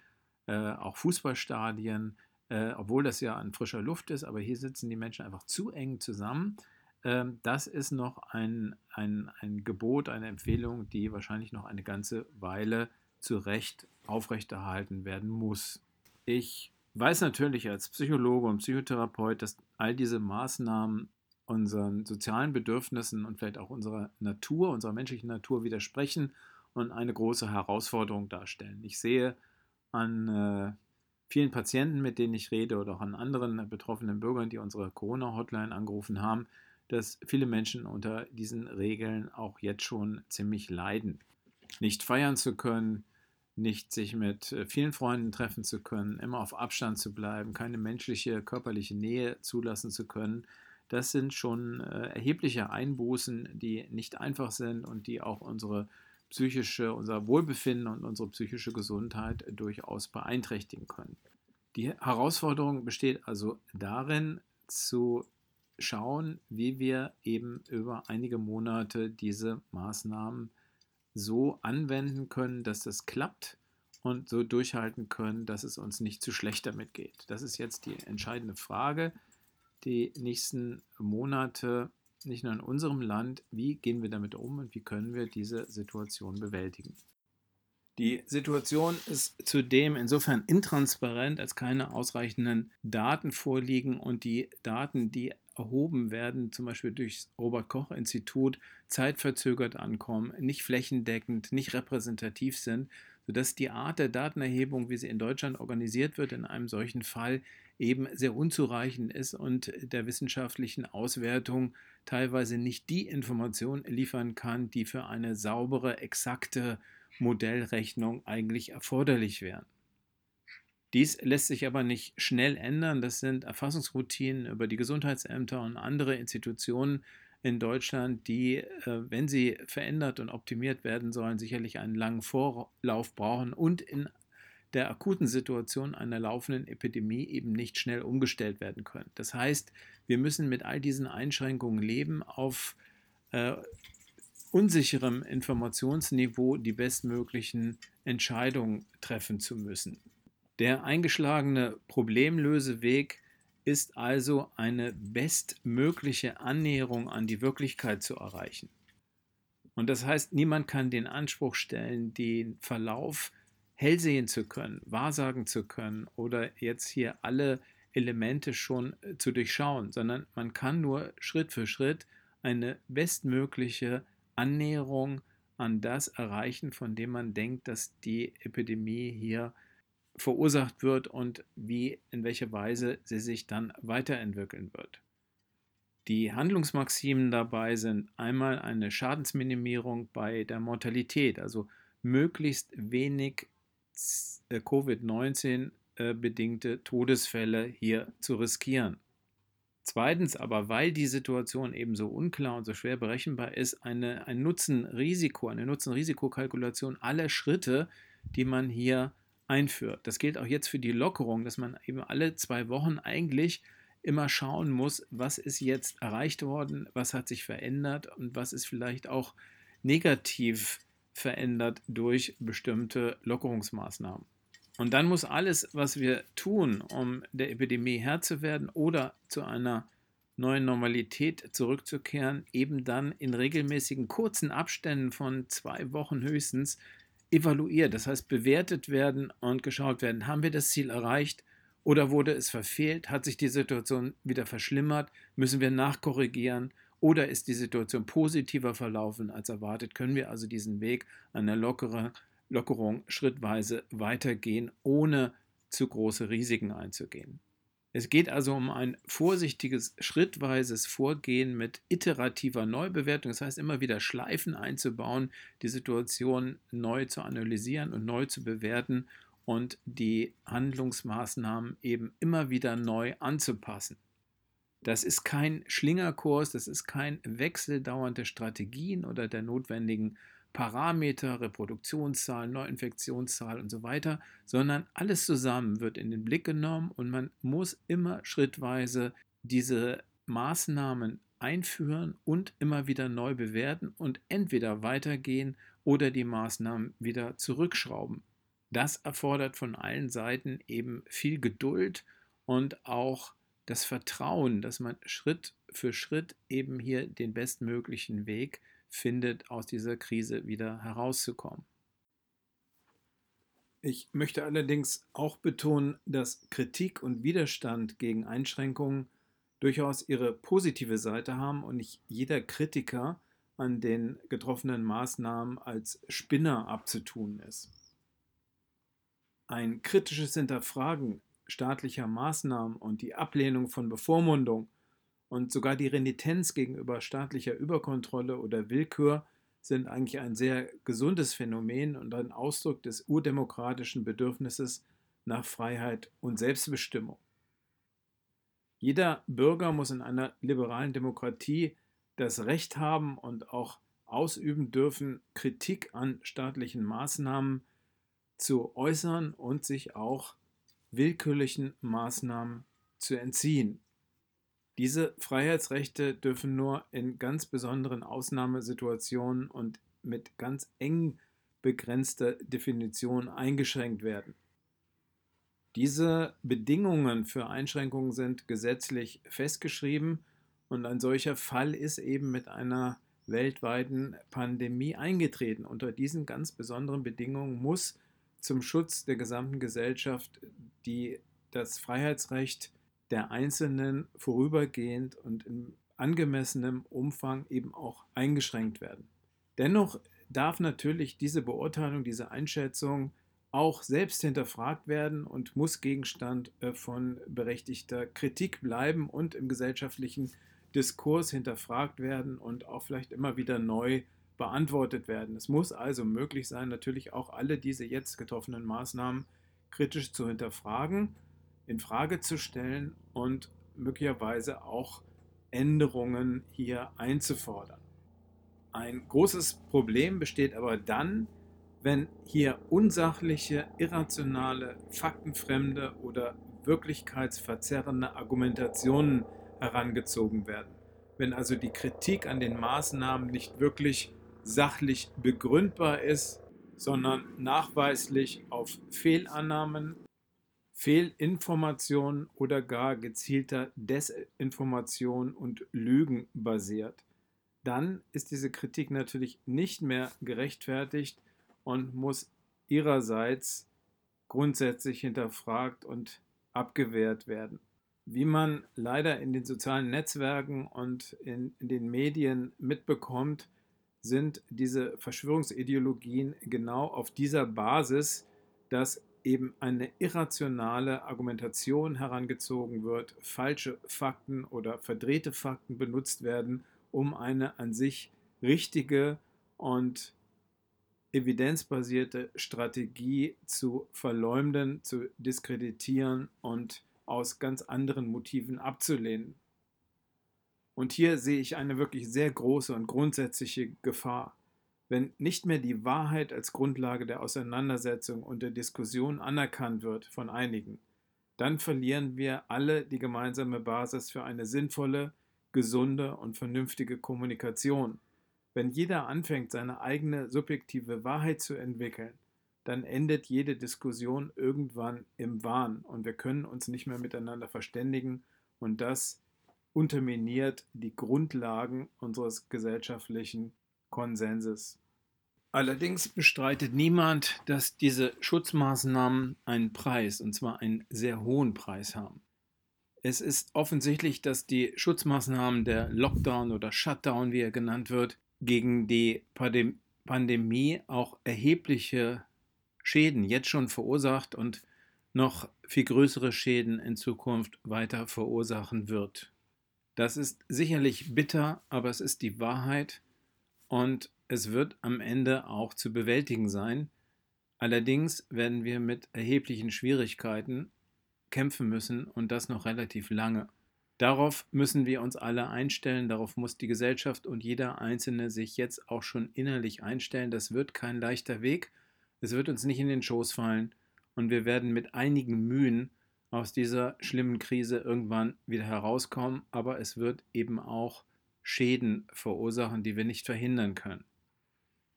äh, auch Fußballstadien, äh, obwohl das ja an frischer Luft ist, aber hier sitzen die Menschen einfach zu eng zusammen. Ähm, das ist noch ein, ein, ein Gebot, eine Empfehlung, die wahrscheinlich noch eine ganze Weile zu Recht aufrechterhalten werden muss. Ich weiß natürlich als Psychologe und Psychotherapeut, dass all diese Maßnahmen unseren sozialen Bedürfnissen und vielleicht auch unserer Natur, unserer menschlichen Natur widersprechen und eine große Herausforderung darstellen. Ich sehe an äh, vielen Patienten, mit denen ich rede, oder auch an anderen betroffenen Bürgern, die unsere Corona-Hotline angerufen haben, dass viele Menschen unter diesen Regeln auch jetzt schon ziemlich leiden. Nicht feiern zu können, nicht sich mit äh, vielen Freunden treffen zu können, immer auf Abstand zu bleiben, keine menschliche, körperliche Nähe zulassen zu können, das sind schon äh, erhebliche Einbußen, die nicht einfach sind und die auch unsere psychische, unser Wohlbefinden und unsere psychische Gesundheit durchaus beeinträchtigen können. Die Herausforderung besteht also darin, zu schauen, wie wir eben über einige Monate diese Maßnahmen so anwenden können, dass das klappt und so durchhalten können, dass es uns nicht zu schlecht damit geht. Das ist jetzt die entscheidende Frage. Die nächsten Monate, nicht nur in unserem Land, wie gehen wir damit um und wie können wir diese Situation bewältigen? Die Situation ist zudem insofern intransparent, als keine ausreichenden Daten vorliegen und die Daten, die erhoben werden, zum Beispiel durch das Robert Koch Institut, zeitverzögert ankommen, nicht flächendeckend, nicht repräsentativ sind, sodass die Art der Datenerhebung, wie sie in Deutschland organisiert wird, in einem solchen Fall eben sehr unzureichend ist und der wissenschaftlichen Auswertung teilweise nicht die Information liefern kann, die für eine saubere, exakte Modellrechnung eigentlich erforderlich wären. Dies lässt sich aber nicht schnell ändern. Das sind Erfassungsroutinen über die Gesundheitsämter und andere Institutionen in Deutschland, die, äh, wenn sie verändert und optimiert werden sollen, sicherlich einen langen Vorlauf brauchen und in der akuten Situation einer laufenden Epidemie eben nicht schnell umgestellt werden können. Das heißt, wir müssen mit all diesen Einschränkungen leben auf äh, unsicherem Informationsniveau die bestmöglichen Entscheidungen treffen zu müssen. Der eingeschlagene Problemlöseweg ist also eine bestmögliche Annäherung an die Wirklichkeit zu erreichen. Und das heißt, niemand kann den Anspruch stellen, den Verlauf hell sehen zu können, wahrsagen zu können oder jetzt hier alle Elemente schon zu durchschauen, sondern man kann nur Schritt für Schritt eine bestmögliche Annäherung an das erreichen, von dem man denkt, dass die Epidemie hier verursacht wird und wie, in welcher Weise sie sich dann weiterentwickeln wird. Die Handlungsmaximen dabei sind einmal eine Schadensminimierung bei der Mortalität, also möglichst wenig äh, Covid-19 bedingte Todesfälle hier zu riskieren. Zweitens aber, weil die Situation eben so unklar und so schwer berechenbar ist, eine, ein Nutzen-Risiko, eine Nutzen-Risikokalkulation aller Schritte, die man hier einführt. Das gilt auch jetzt für die Lockerung, dass man eben alle zwei Wochen eigentlich immer schauen muss, was ist jetzt erreicht worden, was hat sich verändert und was ist vielleicht auch negativ verändert durch bestimmte Lockerungsmaßnahmen. Und dann muss alles, was wir tun, um der Epidemie Herr zu werden oder zu einer neuen Normalität zurückzukehren, eben dann in regelmäßigen kurzen Abständen von zwei Wochen höchstens evaluiert, das heißt bewertet werden und geschaut werden, haben wir das Ziel erreicht oder wurde es verfehlt, hat sich die Situation wieder verschlimmert, müssen wir nachkorrigieren oder ist die Situation positiver verlaufen als erwartet, können wir also diesen Weg einer lockeren Lockerung schrittweise weitergehen, ohne zu große Risiken einzugehen. Es geht also um ein vorsichtiges, schrittweises Vorgehen mit iterativer Neubewertung, das heißt immer wieder Schleifen einzubauen, die Situation neu zu analysieren und neu zu bewerten und die Handlungsmaßnahmen eben immer wieder neu anzupassen. Das ist kein Schlingerkurs, das ist kein Wechsel dauernde Strategien oder der notwendigen Parameter, Reproduktionszahl, Neuinfektionszahl und so weiter, sondern alles zusammen wird in den Blick genommen und man muss immer schrittweise diese Maßnahmen einführen und immer wieder neu bewerten und entweder weitergehen oder die Maßnahmen wieder zurückschrauben. Das erfordert von allen Seiten eben viel Geduld und auch das Vertrauen, dass man Schritt für Schritt eben hier den bestmöglichen Weg findet, aus dieser Krise wieder herauszukommen. Ich möchte allerdings auch betonen, dass Kritik und Widerstand gegen Einschränkungen durchaus ihre positive Seite haben und nicht jeder Kritiker an den getroffenen Maßnahmen als Spinner abzutun ist. ein kritisches Hinterfragen staatlicher Maßnahmen und die Ablehnung von Bevormundung und sogar die Renitenz gegenüber staatlicher Überkontrolle oder Willkür sind eigentlich ein sehr gesundes Phänomen und ein Ausdruck des urdemokratischen Bedürfnisses nach Freiheit und Selbstbestimmung. Jeder Bürger muss in einer liberalen Demokratie das Recht haben und auch ausüben dürfen, Kritik an staatlichen Maßnahmen zu äußern und sich auch willkürlichen Maßnahmen zu entziehen. Diese Freiheitsrechte dürfen nur in ganz besonderen Ausnahmesituationen und mit ganz eng begrenzter Definition eingeschränkt werden. Diese Bedingungen für Einschränkungen sind gesetzlich festgeschrieben und ein solcher Fall ist eben mit einer weltweiten Pandemie eingetreten. Unter diesen ganz besonderen Bedingungen muss zum Schutz der gesamten Gesellschaft die, das Freiheitsrecht der Einzelnen vorübergehend und in angemessenem Umfang eben auch eingeschränkt werden. Dennoch darf natürlich diese Beurteilung, diese Einschätzung auch selbst hinterfragt werden und muss Gegenstand äh, von berechtigter Kritik bleiben und im gesellschaftlichen Diskurs hinterfragt werden und auch vielleicht immer wieder neu beantwortet werden. Es muss also möglich sein, natürlich auch alle diese jetzt getroffenen Maßnahmen kritisch zu hinterfragen, in Frage zu stellen und möglicherweise auch Änderungen hier einzufordern. Ein großes Problem besteht aber dann, wenn hier unsachliche, irrationale, faktenfremde oder wirklichkeitsverzerrende Argumentationen herangezogen werden. Wenn also die Kritik an den Maßnahmen nicht wirklich sachlich begründbar ist, sondern nachweislich auf Fehlannahmen, Fehlinformationen oder gar gezielter Desinformation und Lügen basiert, dann ist diese Kritik natürlich nicht mehr gerechtfertigt und muss ihrerseits grundsätzlich hinterfragt und abgewehrt werden. Wie man leider in den sozialen Netzwerken und in, in den Medien mitbekommt, sind diese Verschwörungsideologien genau auf dieser Basis, dass eben eine irrationale Argumentation herangezogen wird, falsche Fakten oder verdrehte Fakten benutzt werden, um eine an sich richtige und evidenzbasierte Strategie zu verleumden, zu diskreditieren und aus ganz anderen Motiven abzulehnen. Und hier sehe ich eine wirklich sehr große und grundsätzliche Gefahr. Wenn nicht mehr die Wahrheit als Grundlage der Auseinandersetzung und der Diskussion anerkannt wird von einigen, dann verlieren wir alle die gemeinsame Basis für eine sinnvolle, gesunde und vernünftige Kommunikation. Wenn jeder anfängt, seine eigene subjektive Wahrheit zu entwickeln, dann endet jede Diskussion irgendwann im Wahn und wir können uns nicht mehr miteinander verständigen und das unterminiert die Grundlagen unseres gesellschaftlichen Konsenses. Allerdings bestreitet niemand, dass diese Schutzmaßnahmen einen Preis, und zwar einen sehr hohen Preis haben. Es ist offensichtlich, dass die Schutzmaßnahmen der Lockdown oder Shutdown, wie er genannt wird, gegen die Pandemie auch erhebliche Schäden jetzt schon verursacht und noch viel größere Schäden in Zukunft weiter verursachen wird. Das ist sicherlich bitter, aber es ist die Wahrheit und es wird am Ende auch zu bewältigen sein. Allerdings werden wir mit erheblichen Schwierigkeiten kämpfen müssen und das noch relativ lange. Darauf müssen wir uns alle einstellen, darauf muss die Gesellschaft und jeder Einzelne sich jetzt auch schon innerlich einstellen. Das wird kein leichter Weg, es wird uns nicht in den Schoß fallen und wir werden mit einigen Mühen aus dieser schlimmen Krise irgendwann wieder herauskommen, aber es wird eben auch Schäden verursachen, die wir nicht verhindern können.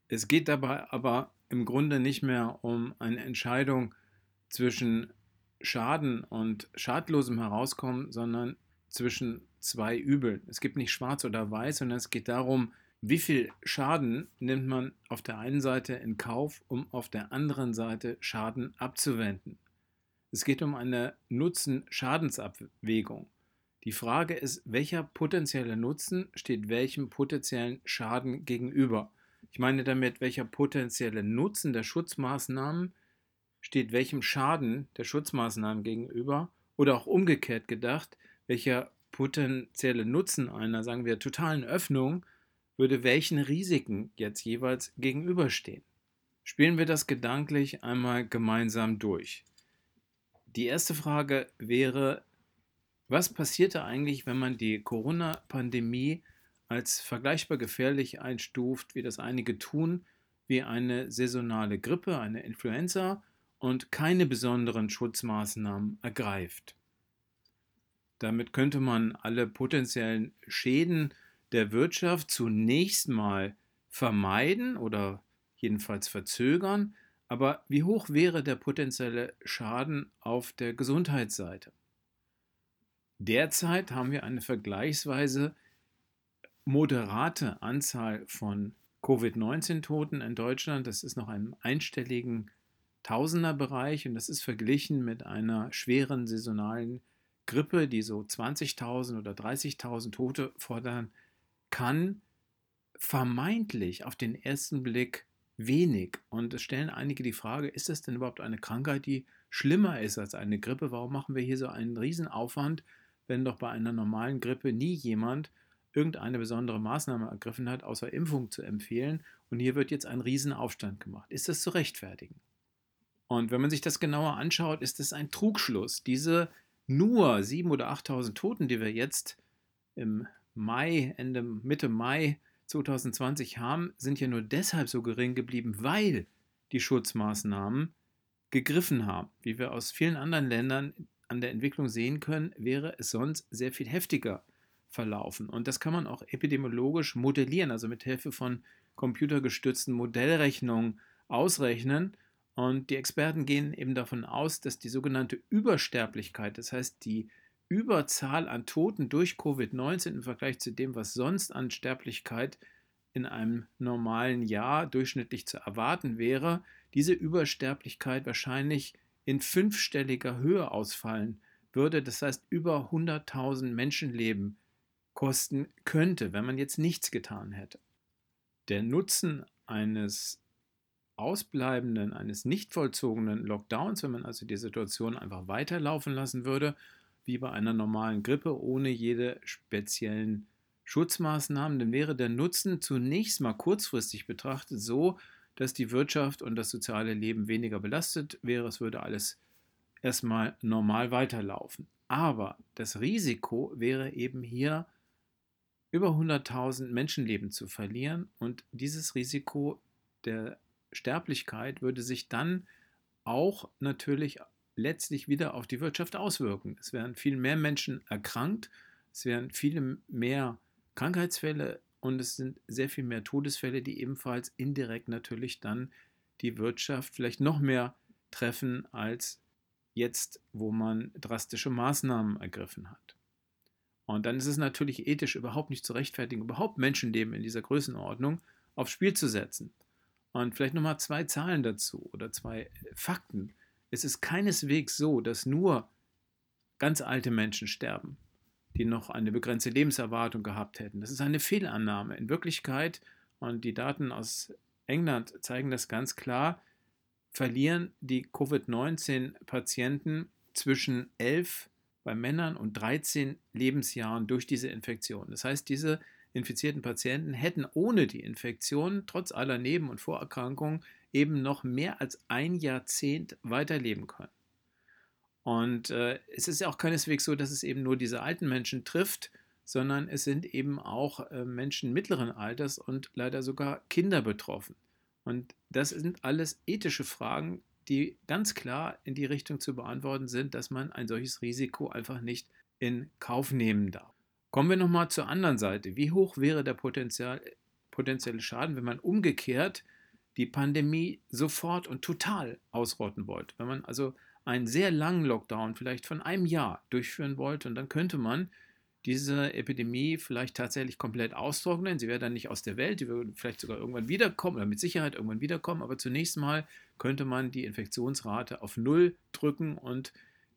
Es geht dabei aber im Grunde nicht mehr um eine Entscheidung zwischen Schaden und schadlosem Herauskommen, sondern zwischen zwei Übeln. Es gibt nicht schwarz oder weiß, sondern es geht darum, wie viel Schaden nimmt man auf der einen Seite in Kauf, um auf der anderen Seite Schaden abzuwenden. Es geht um eine Nutzen-Schadensabwägung. Die Frage ist, welcher potenzielle Nutzen steht welchem potenziellen Schaden gegenüber? Ich meine damit, welcher potenzielle Nutzen der Schutzmaßnahmen steht welchem Schaden der Schutzmaßnahmen gegenüber oder auch umgekehrt gedacht, welcher potenzielle Nutzen einer, sagen wir, totalen Öffnung würde welchen Risiken jetzt jeweils gegenüberstehen. Spielen wir das gedanklich einmal gemeinsam durch. Die erste Frage wäre, was passierte eigentlich, wenn man die Corona-Pandemie als vergleichbar gefährlich einstuft, wie das einige tun, wie eine saisonale Grippe, eine Influenza und keine besonderen Schutzmaßnahmen ergreift? Damit könnte man alle potenziellen Schäden der Wirtschaft zunächst mal vermeiden oder jedenfalls verzögern, aber wie hoch wäre der potenzielle Schaden auf der Gesundheitsseite? Derzeit haben wir eine vergleichsweise moderate Anzahl von Covid-19-Toten in Deutschland. Das ist noch im einstelligen Tausenderbereich und das ist verglichen mit einer schweren saisonalen Grippe, die so 20.000 oder 30.000 Tote fordern kann, vermeintlich auf den ersten Blick wenig. Und es stellen einige die Frage, ist das denn überhaupt eine Krankheit, die schlimmer ist als eine Grippe? Warum machen wir hier so einen Riesenaufwand, wenn doch bei einer normalen Grippe nie jemand irgendeine besondere Maßnahme ergriffen hat, außer Impfung zu empfehlen. Und hier wird jetzt ein Riesenaufstand gemacht. Ist das zu rechtfertigen? Und wenn man sich das genauer anschaut, ist es ein Trugschluss. Diese nur 7.000 oder 8.000 Toten, die wir jetzt im Mai, Ende, Mitte Mai 2020 haben, sind ja nur deshalb so gering geblieben, weil die Schutzmaßnahmen gegriffen haben. Wie wir aus vielen anderen Ländern an der Entwicklung sehen können, wäre es sonst sehr viel heftiger verlaufen. Und das kann man auch epidemiologisch modellieren, also mit Hilfe von computergestützten Modellrechnungen ausrechnen. Und die Experten gehen eben davon aus, dass die sogenannte Übersterblichkeit, das heißt die Überzahl an Toten durch Covid-19 im Vergleich zu dem, was sonst an Sterblichkeit in einem normalen Jahr durchschnittlich zu erwarten wäre, diese Übersterblichkeit wahrscheinlich in fünfstelliger Höhe ausfallen würde. Das heißt, über 100.000 Menschenleben kosten könnte, wenn man jetzt nichts getan hätte. Der Nutzen eines ausbleibenden, eines nicht vollzogenen Lockdowns, wenn man also die Situation einfach weiterlaufen lassen würde, wie bei einer normalen Grippe ohne jede speziellen Schutzmaßnahmen, dann wäre der Nutzen zunächst mal kurzfristig betrachtet so, dass die Wirtschaft und das soziale Leben weniger belastet wäre. Es würde alles erstmal normal weiterlaufen. Aber das Risiko wäre eben hier über 100.000 Menschenleben zu verlieren und dieses Risiko der Sterblichkeit würde sich dann auch natürlich letztlich wieder auf die Wirtschaft auswirken. Es wären viel mehr Menschen erkrankt, es wären viele mehr Krankheitsfälle und es sind sehr viel mehr Todesfälle, die ebenfalls indirekt natürlich dann die Wirtschaft vielleicht noch mehr treffen als jetzt, wo man drastische Maßnahmen ergriffen hat. Und dann ist es natürlich ethisch überhaupt nicht zu rechtfertigen, überhaupt Menschenleben in dieser Größenordnung aufs Spiel zu setzen. Und vielleicht nochmal zwei Zahlen dazu oder zwei Fakten. Es ist keineswegs so, dass nur ganz alte Menschen sterben, die noch eine begrenzte Lebenserwartung gehabt hätten. Das ist eine Fehlannahme. In Wirklichkeit, und die Daten aus England zeigen das ganz klar, verlieren die Covid-19-Patienten zwischen 11 bei Männern und 13 Lebensjahren durch diese Infektion. Das heißt, diese infizierten Patienten hätten ohne die Infektion, trotz aller Neben- und Vorerkrankungen, eben noch mehr als ein Jahrzehnt weiterleben können. Und äh, es ist ja auch keineswegs so, dass es eben nur diese alten Menschen trifft, sondern es sind eben auch äh, Menschen mittleren Alters und leider sogar Kinder betroffen. Und das sind alles ethische Fragen, die ganz klar in die Richtung zu beantworten sind, dass man ein solches Risiko einfach nicht in Kauf nehmen darf. Kommen wir nochmal zur anderen Seite. Wie hoch wäre der Potenzial, potenzielle Schaden, wenn man umgekehrt die Pandemie sofort und total ausrotten wollte? Wenn man also einen sehr langen Lockdown vielleicht von einem Jahr durchführen wollte und dann könnte man diese Epidemie vielleicht tatsächlich komplett austrocknen. Sie wäre dann nicht aus der Welt, die würde vielleicht sogar irgendwann wiederkommen oder mit Sicherheit irgendwann wiederkommen, aber zunächst mal könnte man die Infektionsrate auf Null drücken und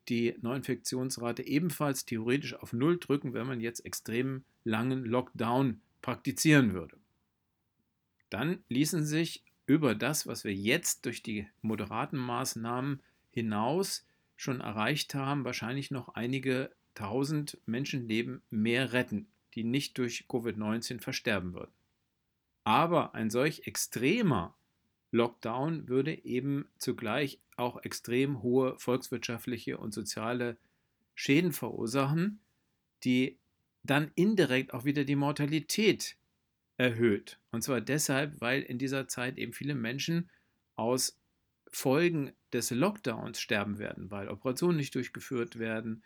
die Neuinfektionsrate ebenfalls theoretisch auf Null drücken, wenn man jetzt extrem langen Lockdown praktizieren würde. Dann ließen sich über das, was wir jetzt durch die moderaten Maßnahmen hinaus schon erreicht haben, wahrscheinlich noch einige tausend Menschenleben mehr retten, die nicht durch Covid-19 versterben würden. Aber ein solch extremer Lockdown würde eben zugleich auch extrem hohe volkswirtschaftliche und soziale Schäden verursachen, die dann indirekt auch wieder die Mortalität erhöht. Und zwar deshalb, weil in dieser Zeit eben viele Menschen aus Folgen des Lockdowns sterben werden, weil Operationen nicht durchgeführt werden,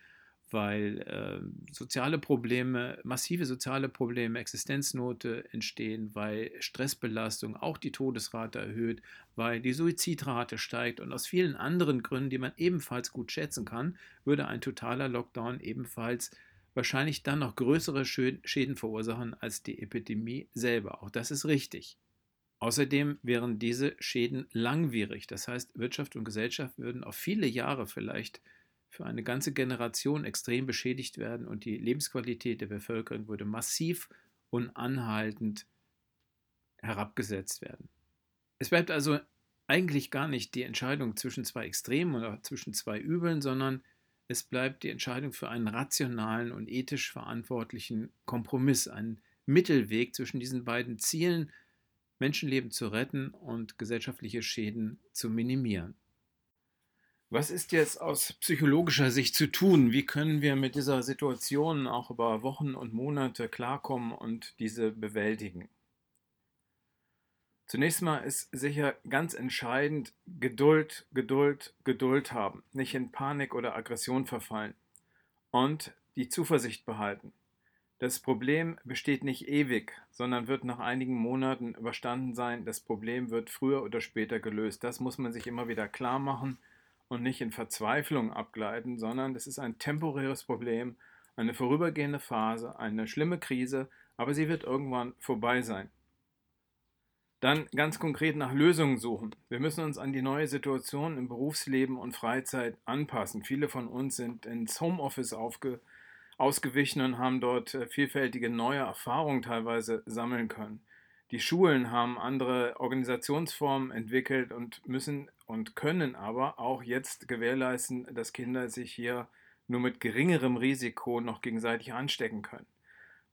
weil äh, soziale Probleme, massive soziale Probleme, Existenznote entstehen, weil Stressbelastung auch die Todesrate erhöht, weil die Suizidrate steigt und aus vielen anderen Gründen, die man ebenfalls gut schätzen kann, würde ein totaler Lockdown ebenfalls wahrscheinlich dann noch größere Schäden verursachen als die Epidemie selber. Auch das ist richtig. Außerdem wären diese Schäden langwierig. Das heißt, Wirtschaft und Gesellschaft würden auf viele Jahre vielleicht für eine ganze Generation extrem beschädigt werden und die Lebensqualität der Bevölkerung würde massiv und anhaltend herabgesetzt werden. Es bleibt also eigentlich gar nicht die Entscheidung zwischen zwei Extremen oder zwischen zwei Übeln, sondern es bleibt die Entscheidung für einen rationalen und ethisch verantwortlichen Kompromiss, einen Mittelweg zwischen diesen beiden Zielen, Menschenleben zu retten und gesellschaftliche Schäden zu minimieren. Was ist jetzt aus psychologischer Sicht zu tun? Wie können wir mit dieser Situation auch über Wochen und Monate klarkommen und diese bewältigen? Zunächst mal ist sicher ganz entscheidend Geduld, Geduld, Geduld haben, nicht in Panik oder Aggression verfallen und die Zuversicht behalten. Das Problem besteht nicht ewig, sondern wird nach einigen Monaten überstanden sein. Das Problem wird früher oder später gelöst. Das muss man sich immer wieder klar machen und nicht in Verzweiflung abgleiten, sondern das ist ein temporäres Problem, eine vorübergehende Phase, eine schlimme Krise, aber sie wird irgendwann vorbei sein. Dann ganz konkret nach Lösungen suchen. Wir müssen uns an die neue Situation im Berufsleben und Freizeit anpassen. Viele von uns sind ins Homeoffice aufge, ausgewichen und haben dort äh, vielfältige neue Erfahrungen teilweise sammeln können. Die Schulen haben andere Organisationsformen entwickelt und müssen und können aber auch jetzt gewährleisten, dass Kinder sich hier nur mit geringerem Risiko noch gegenseitig anstecken können.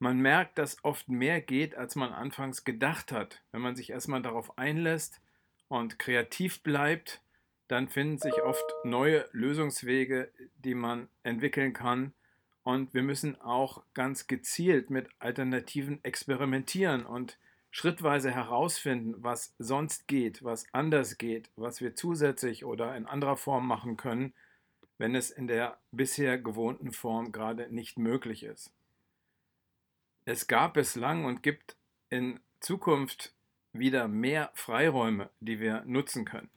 Man merkt, dass oft mehr geht, als man anfangs gedacht hat. Wenn man sich erstmal darauf einlässt und kreativ bleibt, dann finden sich oft neue Lösungswege, die man entwickeln kann. Und wir müssen auch ganz gezielt mit Alternativen experimentieren und schrittweise herausfinden, was sonst geht, was anders geht, was wir zusätzlich oder in anderer Form machen können, wenn es in der bisher gewohnten Form gerade nicht möglich ist. Es gab bislang und gibt in Zukunft wieder mehr Freiräume, die wir nutzen können.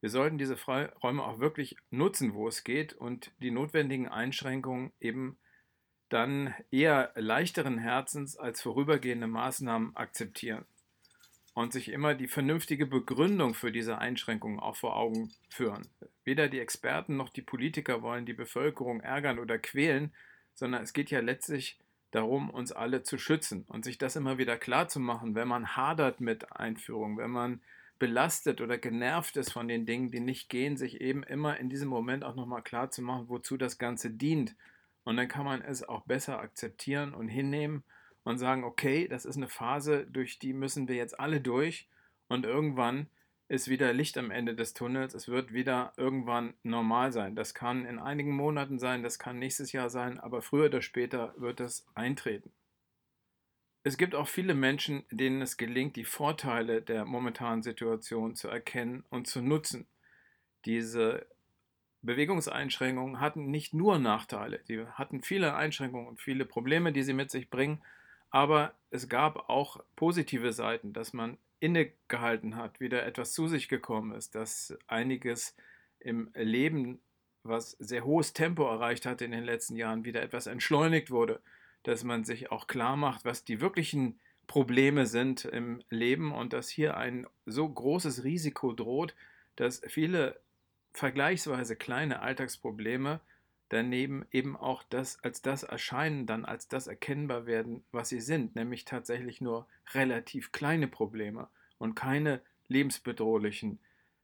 Wir sollten diese Freiräume auch wirklich nutzen, wo es geht und die notwendigen Einschränkungen eben dann eher leichteren Herzens als vorübergehende Maßnahmen akzeptieren und sich immer die vernünftige Begründung für diese Einschränkungen auch vor Augen führen. Weder die Experten noch die Politiker wollen die Bevölkerung ärgern oder quälen, sondern es geht ja letztlich darum, uns alle zu schützen und sich das immer wieder klar zu machen, wenn man hadert mit Einführung, wenn man belastet oder genervt ist von den Dingen, die nicht gehen, sich eben immer in diesem Moment auch nochmal klar zu machen, wozu das Ganze dient und dann kann man es auch besser akzeptieren und hinnehmen und sagen, okay, das ist eine Phase, durch die müssen wir jetzt alle durch und irgendwann ist wieder Licht am Ende des Tunnels. Es wird wieder irgendwann normal sein. Das kann in einigen Monaten sein, das kann nächstes Jahr sein, aber früher oder später wird es eintreten. Es gibt auch viele Menschen, denen es gelingt, die Vorteile der momentanen Situation zu erkennen und zu nutzen. Diese Bewegungseinschränkungen hatten nicht nur Nachteile, sie hatten viele Einschränkungen und viele Probleme, die sie mit sich bringen, aber es gab auch positive Seiten, dass man innegehalten hat, wieder etwas zu sich gekommen ist, dass einiges im Leben, was sehr hohes Tempo erreicht hat in den letzten Jahren, wieder etwas entschleunigt wurde, dass man sich auch klar macht, was die wirklichen Probleme sind im Leben und dass hier ein so großes Risiko droht, dass viele vergleichsweise kleine Alltagsprobleme daneben eben auch das als das erscheinen, dann als das erkennbar werden, was sie sind, nämlich tatsächlich nur relativ kleine Probleme und keine lebensbedrohlichen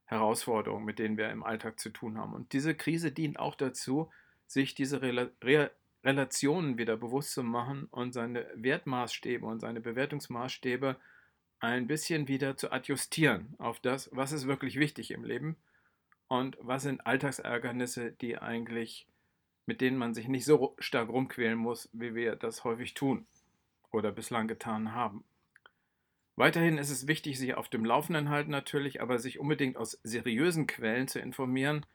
Herausforderungen, mit denen wir im Alltag zu tun haben. Und diese Krise dient auch dazu, sich diese Rel Re Relationen wieder bewusst zu machen und seine Wertmaßstäbe und seine Bewertungsmaßstäbe ein bisschen wieder zu adjustieren auf das, was ist wirklich wichtig im Leben und was sind Alltagsärgernisse, die eigentlich, mit denen man sich nicht so stark rumquälen muss, wie wir das häufig tun oder bislang getan haben. Weiterhin ist es wichtig, sich auf dem Laufenden halten natürlich, aber sich unbedingt aus seriösen Quellen zu informieren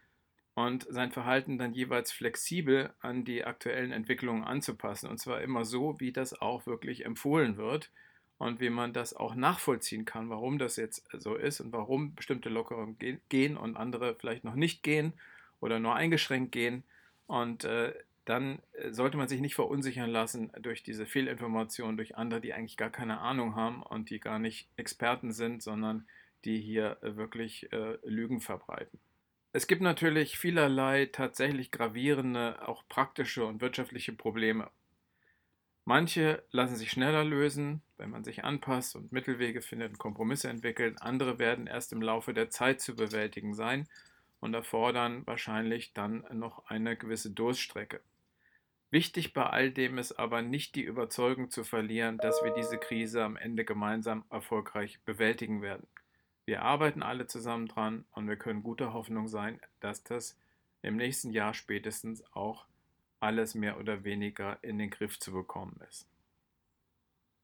und sein Verhalten dann jeweils flexibel an die aktuellen Entwicklungen anzupassen. Und zwar immer so, wie das auch wirklich empfohlen wird und wie man das auch nachvollziehen kann, warum das jetzt so ist und warum bestimmte Lockerungen gehen und andere vielleicht noch nicht gehen oder nur eingeschränkt gehen. Und äh, dann äh, sollte man sich nicht verunsichern lassen durch diese Fehlinformationen, durch andere, die eigentlich gar keine Ahnung haben und die gar nicht Experten sind, sondern die hier äh, wirklich äh, Lügen verbreiten. Es gibt natürlich vielerlei tatsächlich gravierende, auch praktische und wirtschaftliche Probleme. Manche lassen sich schneller lösen, wenn man sich anpasst und Mittelwege findet und Kompromisse entwickelt. Andere werden erst im Laufe der Zeit zu bewältigen sein und erfordern wahrscheinlich dann noch eine gewisse Durststrecke. Wichtig bei all dem ist aber nicht die Überzeugung zu verlieren, dass wir diese Krise am Ende gemeinsam erfolgreich bewältigen werden. Wir arbeiten alle zusammen dran und wir können guter Hoffnung sein, dass das im nächsten Jahr spätestens auch alles mehr oder weniger in den Griff zu bekommen ist.